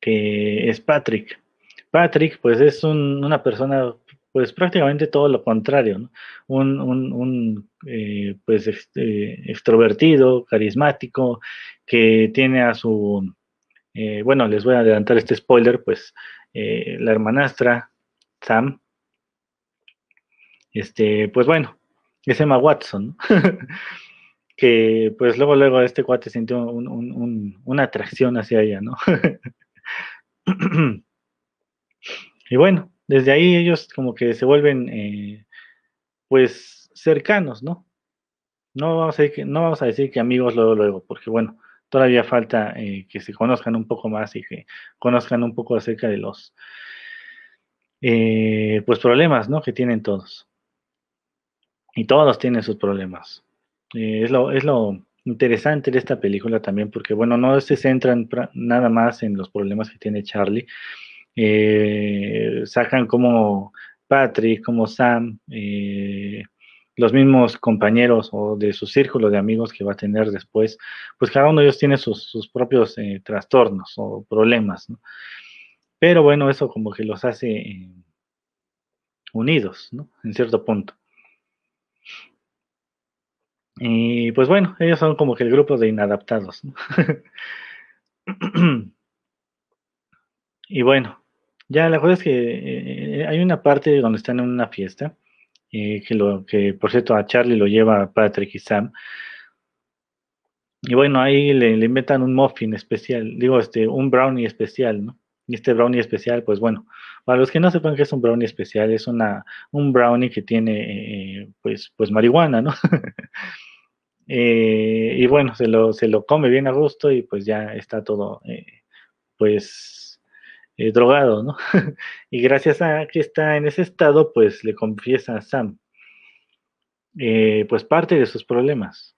Speaker 1: que es Patrick. Patrick, pues es una persona, pues prácticamente todo lo contrario, un, eh, pues este, extrovertido, carismático, que tiene a su, eh, bueno, les voy a adelantar este spoiler, pues eh, la hermanastra Sam, este, pues bueno, es Emma Watson, que pues luego, luego este cuate sintió una atracción hacia ella, ¿no? y bueno, desde ahí ellos como que se vuelven eh, pues cercanos, ¿no? No vamos, a decir que, no vamos a decir que amigos luego, luego, porque bueno, todavía falta eh, que se conozcan un poco más y que conozcan un poco acerca de los eh, pues problemas, ¿no? Que tienen todos. Y todos tienen sus problemas. es, lo, es lo interesante de esta película también, porque bueno, no se centran nada más en los problemas que tiene Charlie. Eh, sacan como Patrick, como Sam, eh, los mismos compañeros o de su círculo de amigos que va a tener después, pues cada uno de ellos tiene sus, propios eh, trastornos o problemas, Pero bueno, eso como que los hace unidos, ¿no? En cierto punto. Y pues bueno, ellos son como que el grupo de inadaptados. y bueno, ya la cosa es que eh, hay una parte donde están en una fiesta, eh, que, lo, que por cierto a Charlie lo lleva Patrick y Sam. Y bueno, ahí le, inventan un muffin especial, digo, este, un brownie especial, ¿no? Y este brownie especial, pues bueno, para los que no sepan qué es un brownie especial, es una, un brownie que tiene eh, pues, pues marihuana, ¿no? Eh, y bueno, se lo, se lo come bien a gusto y pues ya está todo, eh, pues, drogado, ¿no? y gracias a que está en ese estado, pues le confiesa a Sam, pues parte de sus problemas.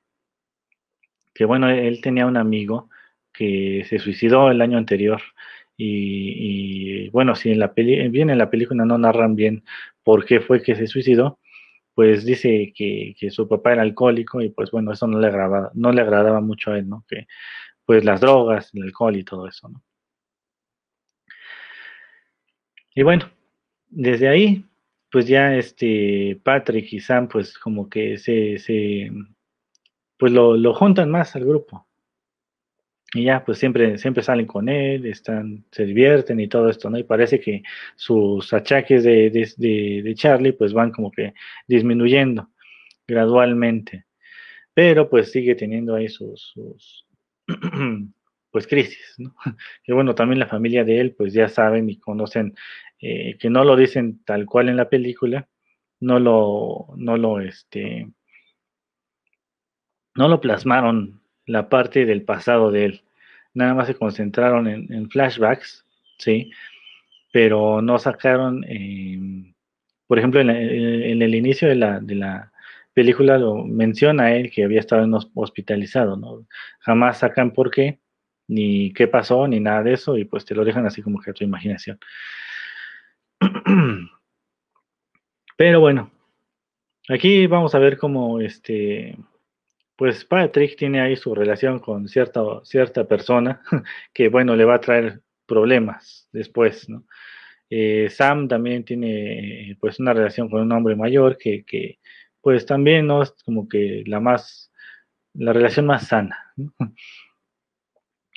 Speaker 1: Que bueno, él tenía un amigo que se suicidó el año anterior y, bueno, si en la bien en la película no narran bien por qué fue que se suicidó, pues dice que, su papá era alcohólico y pues bueno, eso no le agradaba, no le agradaba mucho a él, ¿no? Que pues las drogas, el alcohol y todo eso, ¿no? Y bueno, desde ahí, pues ya este Patrick y Sam, pues como que se, se pues lo, lo juntan más al grupo. Y ya, pues siempre, siempre salen con él, están, se divierten y todo esto, ¿no? Y parece que sus achaques de, de, Charlie, pues van como que disminuyendo gradualmente. Pero pues sigue teniendo ahí sus, sus pues crisis, ¿no? Que bueno, también la familia de él, pues ya saben y conocen, eh, que no lo dicen tal cual en la película, no lo, no lo, este, no lo plasmaron la parte del pasado de él. Nada más se concentraron en, flashbacks, ¿sí? Pero no sacaron, em, por ejemplo, en, el inicio de la, de la película lo menciona él que había estado hospitalizado, ¿no? Jamás sacan por qué, ni qué pasó, ni nada de eso, y pues te lo dejan así como que a tu imaginación. Pero bueno, aquí vamos a ver cómo este pues Patrick tiene ahí su relación con cierta, cierta persona que, bueno, le va a traer problemas después. Eh, Sam también tiene, pues, una relación con un hombre mayor que, que, pues, también no es como que la más, la relación más sana,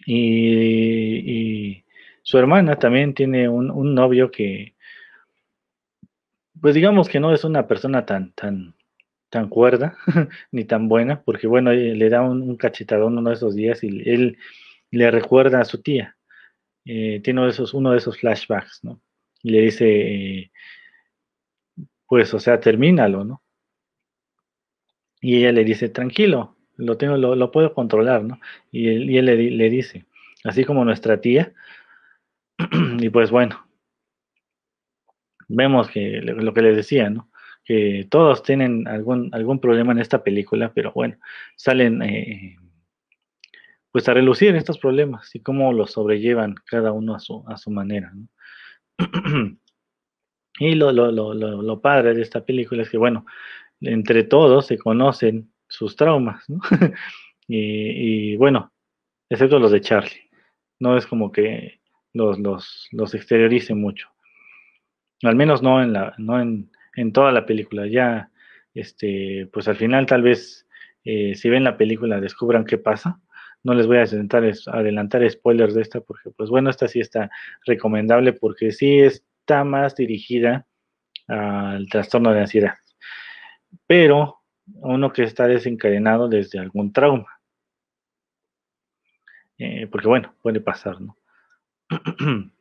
Speaker 1: y, su hermana también tiene un, un novio que, pues, digamos que no es una persona tan, tan, tan cuerda ni tan buena, porque bueno, eh, le da un, cachetadón uno de esos días y él le recuerda a su tía. Eh, tiene uno de, esos, flashbacks, ¿no? Y le dice, eh, pues, o sea, termínalo, ¿no? Y ella le dice, tranquilo, lo tengo, lo, puedo controlar, ¿no? Y él, y él le, le, dice, así como nuestra tía, y pues bueno, vemos que lo que les decía, ¿no? Que todos tienen algún, algún problema en esta película, pero bueno, salen eh, pues a relucir estos problemas y cómo los sobrellevan cada uno a su, a su manera. y lo, lo, lo, lo, padre de esta película es que, bueno, entre todos se conocen sus traumas, ¿no? y, y, bueno, excepto los de Charlie. No es como que los, los, los exteriorice mucho. Al menos no en la, no en toda la película. Ya, este, pues al final tal vez eh, si ven la película descubran qué pasa. No les voy a adelantar, spoilers de esta porque, pues bueno, esta sí está recomendable porque sí está más dirigida al trastorno de ansiedad. Pero uno que está desencadenado desde algún trauma. Eh, porque bueno, puede pasar, ¿no?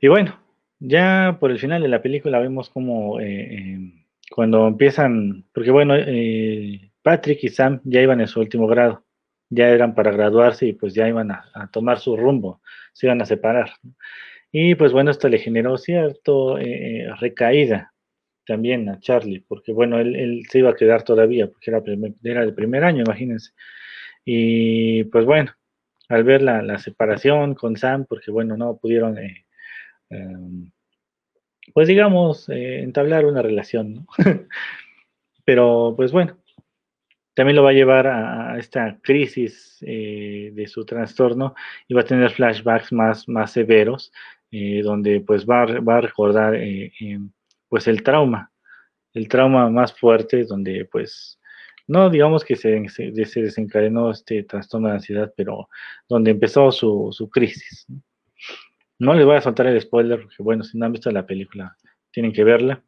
Speaker 1: y bueno, ya por el final de la película vemos como eh, em, cuando empiezan, porque bueno, eh, Patrick y Sam ya iban en su último grado, ya eran para graduarse y pues ya iban a, tomar su rumbo, se iban a separar. Y pues bueno, esto le generó cierto eh, recaída también a Charlie, porque bueno, él, se iba a quedar todavía, porque era, era el primer año, imagínense. Y pues bueno, al ver la, la separación con Sam, porque bueno, no pudieron em, pues digamos, eh, entablar una relación, ¿no? Pero pues bueno, también lo va a llevar a, esta crisis eh, de su trastorno y va a tener flashbacks más, más severos, eh, donde pues va, va a recordar pues el trauma, el trauma más fuerte, donde pues no digamos que se, se, desencadenó este trastorno de ansiedad, pero donde empezó su, su crisis. ¿no? No les voy a soltar el spoiler porque, bueno, si no han visto la película, tienen que verla.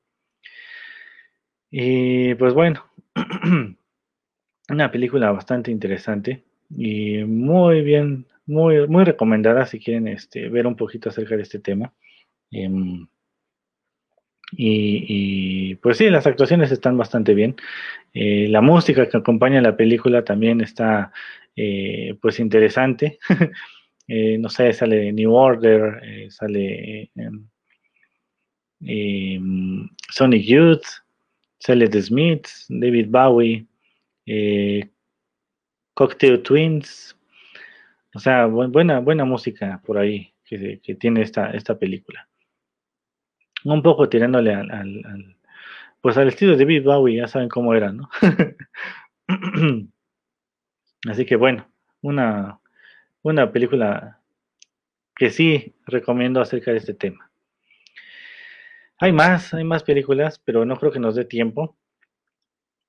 Speaker 1: Y pues bueno, una película bastante interesante y muy bien muy, muy recomendada si quieren este, ver un poquito acerca de este tema. Em, y, pues sí, las actuaciones están bastante bien. Eh, la música que acompaña la película también está eh, pues interesante. Eh, no sé, sale New Order, sale em, em, Sonic Youth, sale The Smiths, David Bowie, Cocktail Twins. O sea, buena, buena música por ahí que, que tiene esta, esta película un poco tirándole al, pues al estilo de David Bowie, ya saben cómo era, ¿no? Así que bueno, una, una película que sí recomiendo acerca de este tema. Hay más, hay más películas, pero no creo que nos dé tiempo.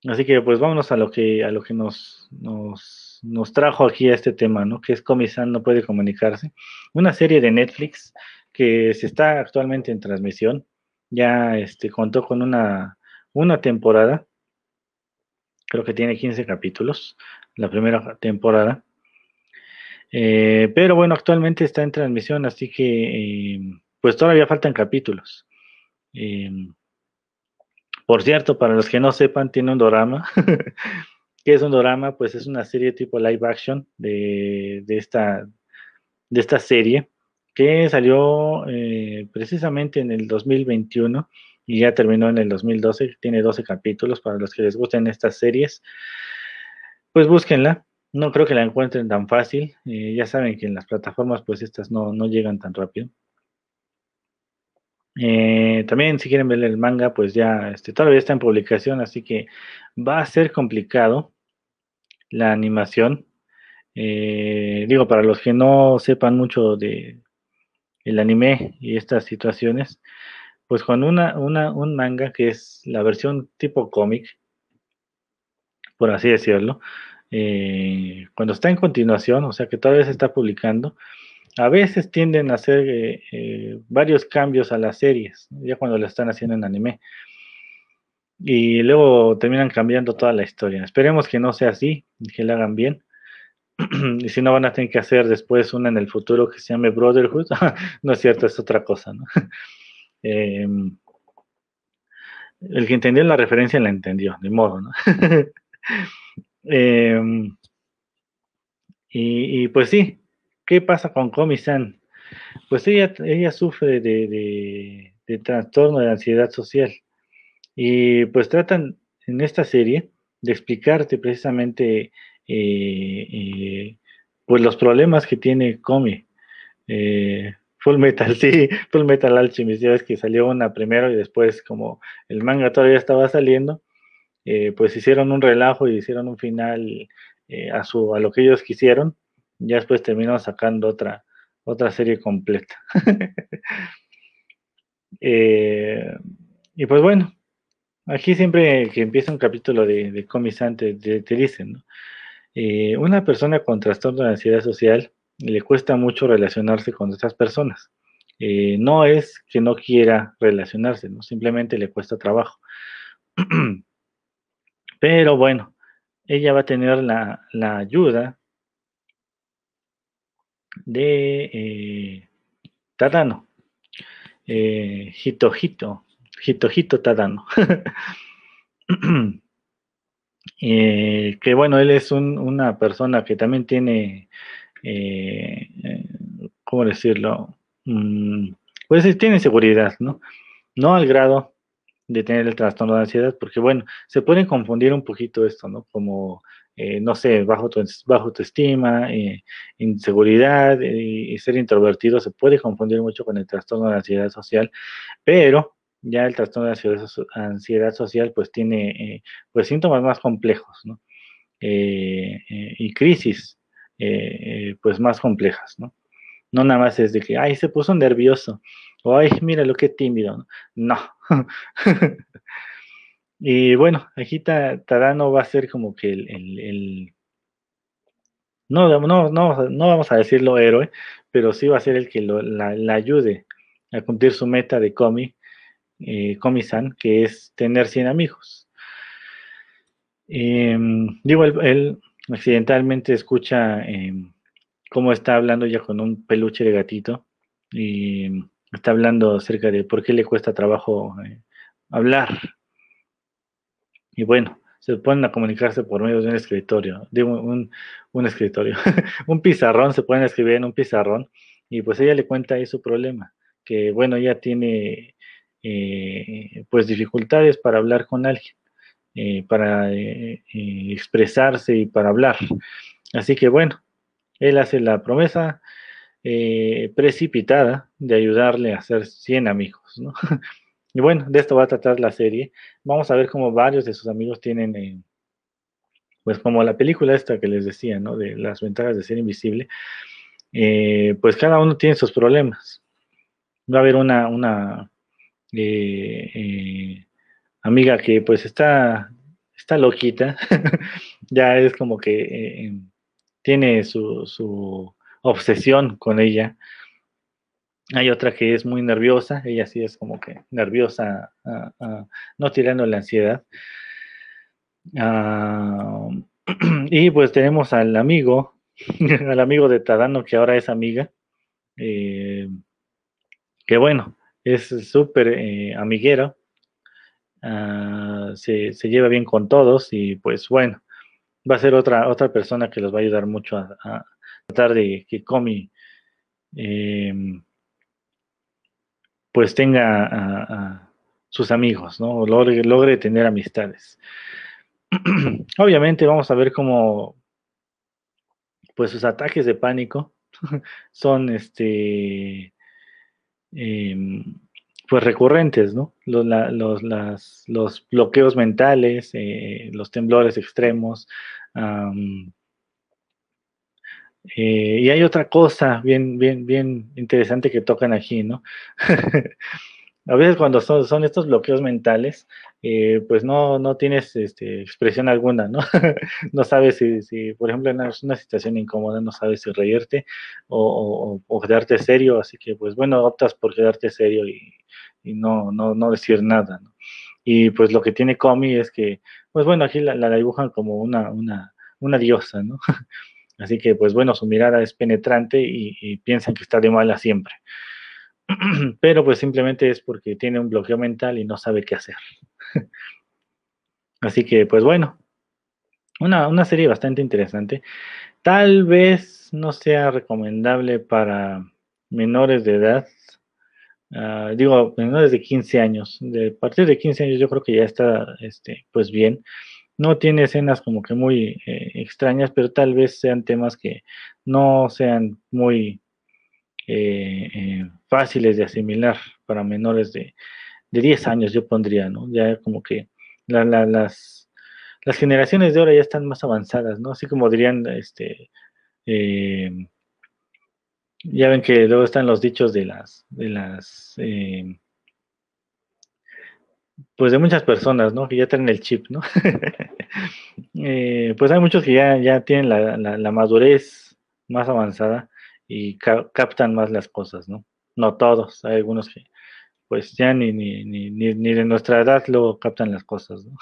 Speaker 1: Así que pues vámonos a lo que, a lo que nos, nos, nos trajo aquí a este tema, ¿no? Que es Comisan no puede comunicarse. Una serie de Netflix que se está actualmente en transmisión. Ya este, contó con una, una temporada. Creo que tiene 15 capítulos, la primera temporada. Eh, pero bueno, actualmente está en transmisión, así que eh, pues todavía faltan capítulos. Eh, por cierto, para los que no sepan, tiene un drama. ¿Qué es un drama? Pues es una serie tipo live action de, de, esta, de esta serie que salió precisamente en el 2021 y ya terminó en el 2012, tiene 12 capítulos para los que les gusten estas series, pues búsquenla, no creo que la encuentren tan fácil, eh, ya saben que en las plataformas pues estas no, llegan tan rápido. Eh, también si quieren ver el manga, pues ya este, todavía está en publicación, así que va a ser complicado la animación. digo, para los que no sepan mucho de, el anime y estas situaciones, pues con una, un manga que es la versión tipo cómic, por así decirlo, eh, cuando está en continuación, o sea que todavía se está publicando, a veces tienden a hacer eh, eh, varios cambios a las series, ya cuando lo están haciendo en anime. Y luego terminan cambiando toda la historia. Esperemos que no sea así, que lo hagan bien. y si no van a tener que hacer después una en el futuro que se llame Brotherhood, no es cierto, es otra cosa, ¿no? Em, el que entendió la referencia la entendió, de modo, ¿no? Em, y, pues sí, ¿qué pasa con Komi-san? Pues ella, ella sufre de, de trastorno de ansiedad social y pues tratan en esta serie de explicarte precisamente eh, eh, pues los problemas que tiene Comi. Eh, Full Metal, sí, Full Metal Alchemist, ya ves que salió una primero y después como el manga todavía estaba saliendo, pues hicieron un relajo y hicieron un final a, su, a lo que ellos quisieron, ya después terminó sacando otra, otra serie completa. y pues bueno, aquí siempre que empieza un capítulo de, de antes te, dicen. Eh, una persona con trastorno de ansiedad social le cuesta mucho relacionarse con otras personas. Eh, no es que no quiera relacionarse, ¿no? simplemente le cuesta trabajo. Pero bueno, ella va a tener la, ayuda de eh, Tadano, eh, Hitojito, Hitojito Tadano. Eh, que bueno, él es una persona que también tiene, eh, ¿cómo decirlo? Mm, pues tiene seguridad, ¿no? No al grado de tener el trastorno de ansiedad, porque bueno, se puede confundir un poquito esto, ¿no? Como, no sé, bajo tu, bajo tu estima, inseguridad y ser introvertido, se puede confundir mucho con el trastorno de ansiedad social, pero ya el trastorno de ansiedad, social pues tiene eh, pues síntomas más complejos, ¿no? Eh, eh, y crisis pues más complejas, ¿no? No nada más es de que, ay, se puso nervioso, o ay, mira lo que tímido, no. y bueno, aquí Tadano va a ser como que el, no, no, no, no vamos a decirlo héroe, pero sí va a ser el que la, ayude a cumplir su meta de cómic eh, Komi-san, que es tener 100 amigos. Em, digo, él, accidentalmente escucha em, cómo está hablando ya con un peluche de gatito y está hablando acerca de por qué le cuesta trabajo eh, hablar. Y bueno, se ponen a comunicarse por medio de un escritorio, de un, un, escritorio, un pizarrón, se pueden escribir en un pizarrón y pues ella le cuenta ahí su problema, que bueno, ella tiene eh, pues dificultades para hablar con alguien, eh, para expresarse y para hablar. Así que bueno, él hace la promesa eh, precipitada de ayudarle a hacer 100 amigos, ¿no? y bueno, de esto va a tratar la serie. Vamos a ver cómo varios de sus amigos tienen, eh, pues como la película esta que les decía, ¿no? De las ventajas de ser invisible, eh, pues cada uno tiene sus problemas. Va a haber una, una amiga que pues está, está loquita, ya es como que tiene su, obsesión con ella. Hay otra que es muy nerviosa, ella sí es como que nerviosa, ah, ah, no tirando la ansiedad. Ah, y pues tenemos al amigo, al amigo de Tadano, que ahora es amiga, eh, que bueno, es súper eh, amiguero, se, se, lleva bien con todos y pues bueno, va a ser otra, otra persona que los va a ayudar mucho a, de que Comi em, pues tenga a, sus amigos, ¿no? Logre, tener amistades. Obviamente vamos a ver cómo pues sus ataques de pánico son este em, pues recurrentes, ¿no? Los, los, los bloqueos mentales, eh, los temblores extremos. Eh, y hay otra cosa bien, bien, bien interesante que tocan aquí, ¿no? a veces cuando son, son estos bloqueos mentales, eh, pues no, no tienes este, expresión alguna, ¿no? no sabes si, si, por ejemplo, en una, situación incómoda, no sabes si reírte o, o, quedarte serio, así que, pues bueno, optas por quedarte serio y, y no, no, no decir nada, ¿no? Y pues lo que tiene Comi es que, pues bueno, aquí la, la dibujan como una, una, una diosa, ¿no? Así que, pues bueno, su mirada es penetrante y, piensan que está de mala siempre. pero pues simplemente es porque tiene un bloqueo mental y no sabe qué hacer. Así que pues bueno, una, serie bastante interesante. Tal vez no sea recomendable para menores de edad. Ah, digo, menores de 15 años. De partir de 15 años yo creo que ya está este, pues bien. No tiene escenas como que muy eh, extrañas, pero tal vez sean temas que no sean muy eh, eh, fáciles de asimilar para menores de, de, 10 años, yo pondría, ¿no? Ya como que las, las generaciones de ahora ya están más avanzadas, ¿no? Así como dirían, este, eh, ya ven que luego están los dichos de las, de las, pues de muchas personas, ¿no? Que ya tienen el chip, ¿no? pues hay muchos que ya, ya tienen la, la madurez más avanzada y captan más las cosas, ¿no? No todos, hay algunos que pues ya ni, ni, ni, ni de nuestra edad luego captan las cosas, ¿no?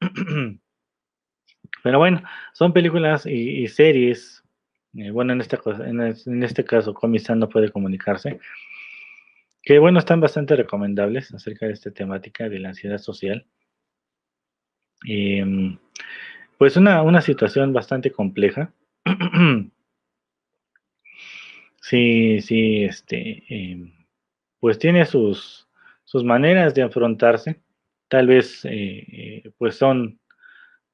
Speaker 1: Pero bueno, son películas y, series, eh, bueno, en este, en, este caso Comisan no puede comunicarse, que bueno, están bastante recomendables acerca de esta temática de la ansiedad social. Em, pues una, una situación bastante compleja. Sí, sí, este, em, pues tiene sus, sus maneras de afrontarse. Tal vez, eh, eh, pues son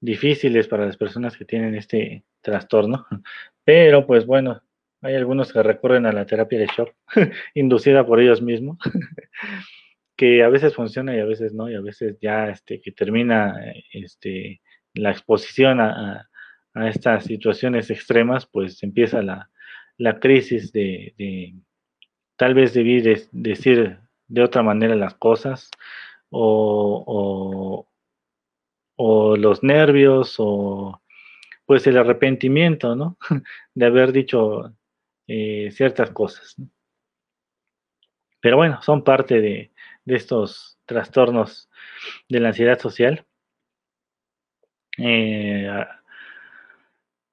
Speaker 1: difíciles para las personas que tienen este trastorno, pero pues bueno, hay algunos que recurren a la terapia de shock inducida por ellos mismos, que a veces funciona y a veces no, y a veces ya este, que termina este, la exposición a, estas situaciones extremas, pues empieza la, la crisis de, tal vez debí decir de otra manera las cosas o, o, los nervios o pues el arrepentimiento, ¿no? De haber dicho eh, ciertas cosas. Pero bueno, son parte de, estos trastornos de la ansiedad social. Eh,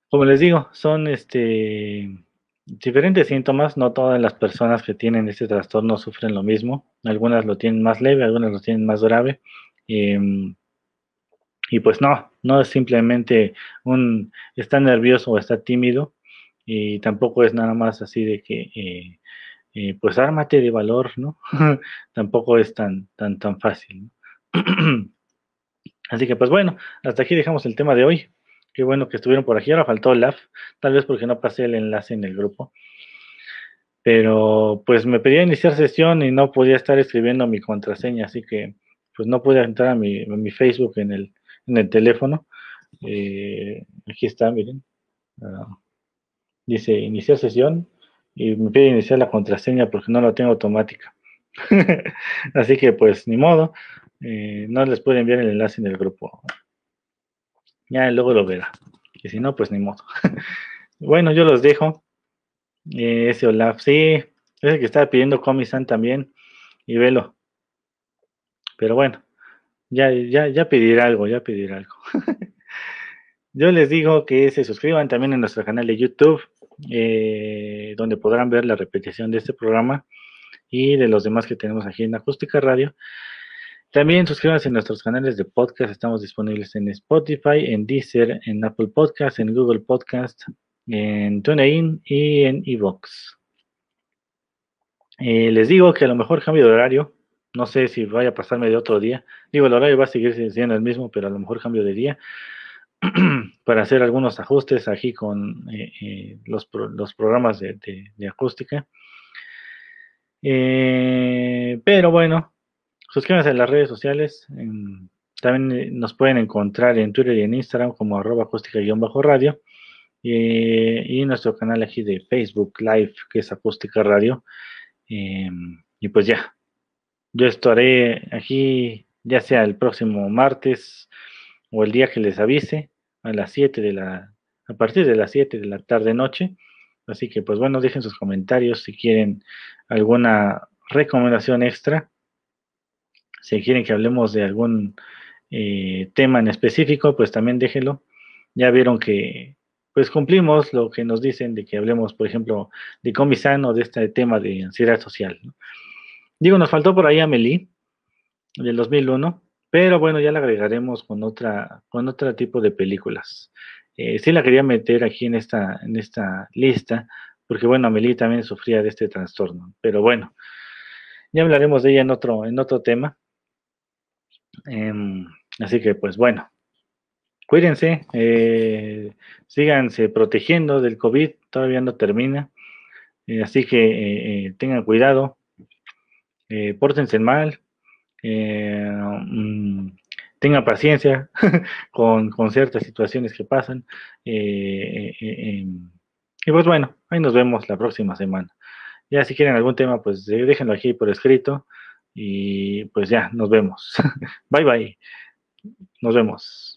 Speaker 1: como les digo, son este diferentes síntomas. No todas las personas que tienen este trastorno sufren lo mismo. Algunas lo tienen más leve, algunas lo tienen más grave. Em, y pues no, no es simplemente un está nervioso o está tímido. Y tampoco es nada más así de que eh, eh, pues ármate de valor, ¿no? tampoco es tan, tan, tan fácil. Así que pues bueno, hasta aquí dejamos el tema de hoy. Qué bueno que estuvieron por aquí. Ahora faltó Olaf, tal vez porque no pasé el enlace en el grupo. Pero pues me pedía iniciar sesión y no podía estar escribiendo mi contraseña, así que pues no pude entrar a mi, Facebook en el, en el teléfono. Eh, aquí está, miren. Ah, dice iniciar sesión y me pide iniciar la contraseña porque no la tengo automática. así que pues ni modo. Eh, no les puedo enviar el enlace en el grupo. Ya luego lo verá. Y si no, pues ni modo. bueno, yo los dejo. Eh, ese Olaf, sí, ese que estaba pidiendo Comisan también. Y velo. Pero bueno, ya, ya, ya pedirá algo, ya pedirá algo. yo les digo que se suscriban también a nuestro canal de YouTube, eh, donde podrán ver la repetición de este programa y de los demás que tenemos aquí en Acústica Radio. También suscríbanse a nuestros canales de podcast. Estamos disponibles en Spotify, en Deezer, en Apple Podcast, en Google Podcast, en TuneIn y en Evox. Eh, les digo que a lo mejor cambio de horario. No sé si vaya a pasarme de otro día. Digo, el horario va a seguir siendo el mismo, pero a lo mejor cambio de día para hacer algunos ajustes aquí con eh, eh, los, programas de, acústica. pero bueno, Suscríbanse a las redes sociales. también eh, nos pueden encontrar en Twitter y en Instagram como arroba acústica-radio. Y, nuestro canal aquí de Facebook Live, que es Acústica Radio. Y pues ya, yo estaré aquí ya sea el próximo martes o el día que les avise a las 7 de la, a partir de las 7 de la tarde noche. Así que pues bueno, dejen sus comentarios si quieren alguna recomendación extra si quieren que hablemos de algún eh, tema en específico, pues también déjenlo. Ya vieron que pues cumplimos lo que nos dicen de que hablemos, por ejemplo, de Comisan o de este tema de ansiedad social. Digo, nos faltó por ahí Amelie, del 2001, pero bueno, ya la agregaremos con otra, con otro tipo de películas. Eh, sí la quería meter aquí en esta, en esta lista, porque bueno, Amelie también sufría de este trastorno, pero bueno, ya hablaremos de ella en otro, en otro tema. Em, así que, pues bueno, cuídense, eh, síganse protegiendo del COVID, todavía no termina. Eh, así que tengan cuidado, pórtense mal, mm, tengan paciencia con, con, ciertas situaciones que pasan. Em, y pues bueno, ahí nos vemos la próxima semana. Ya si quieren algún tema, pues déjenlo aquí por escrito. Y pues ya, nos vemos. bye bye. Nos vemos.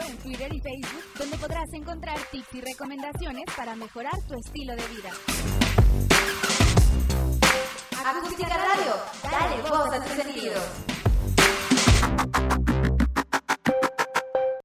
Speaker 2: En Twitter y Facebook, donde podrás encontrar tips y recomendaciones para mejorar tu estilo de vida. Acústica Radio, dale voz a tus sentidos.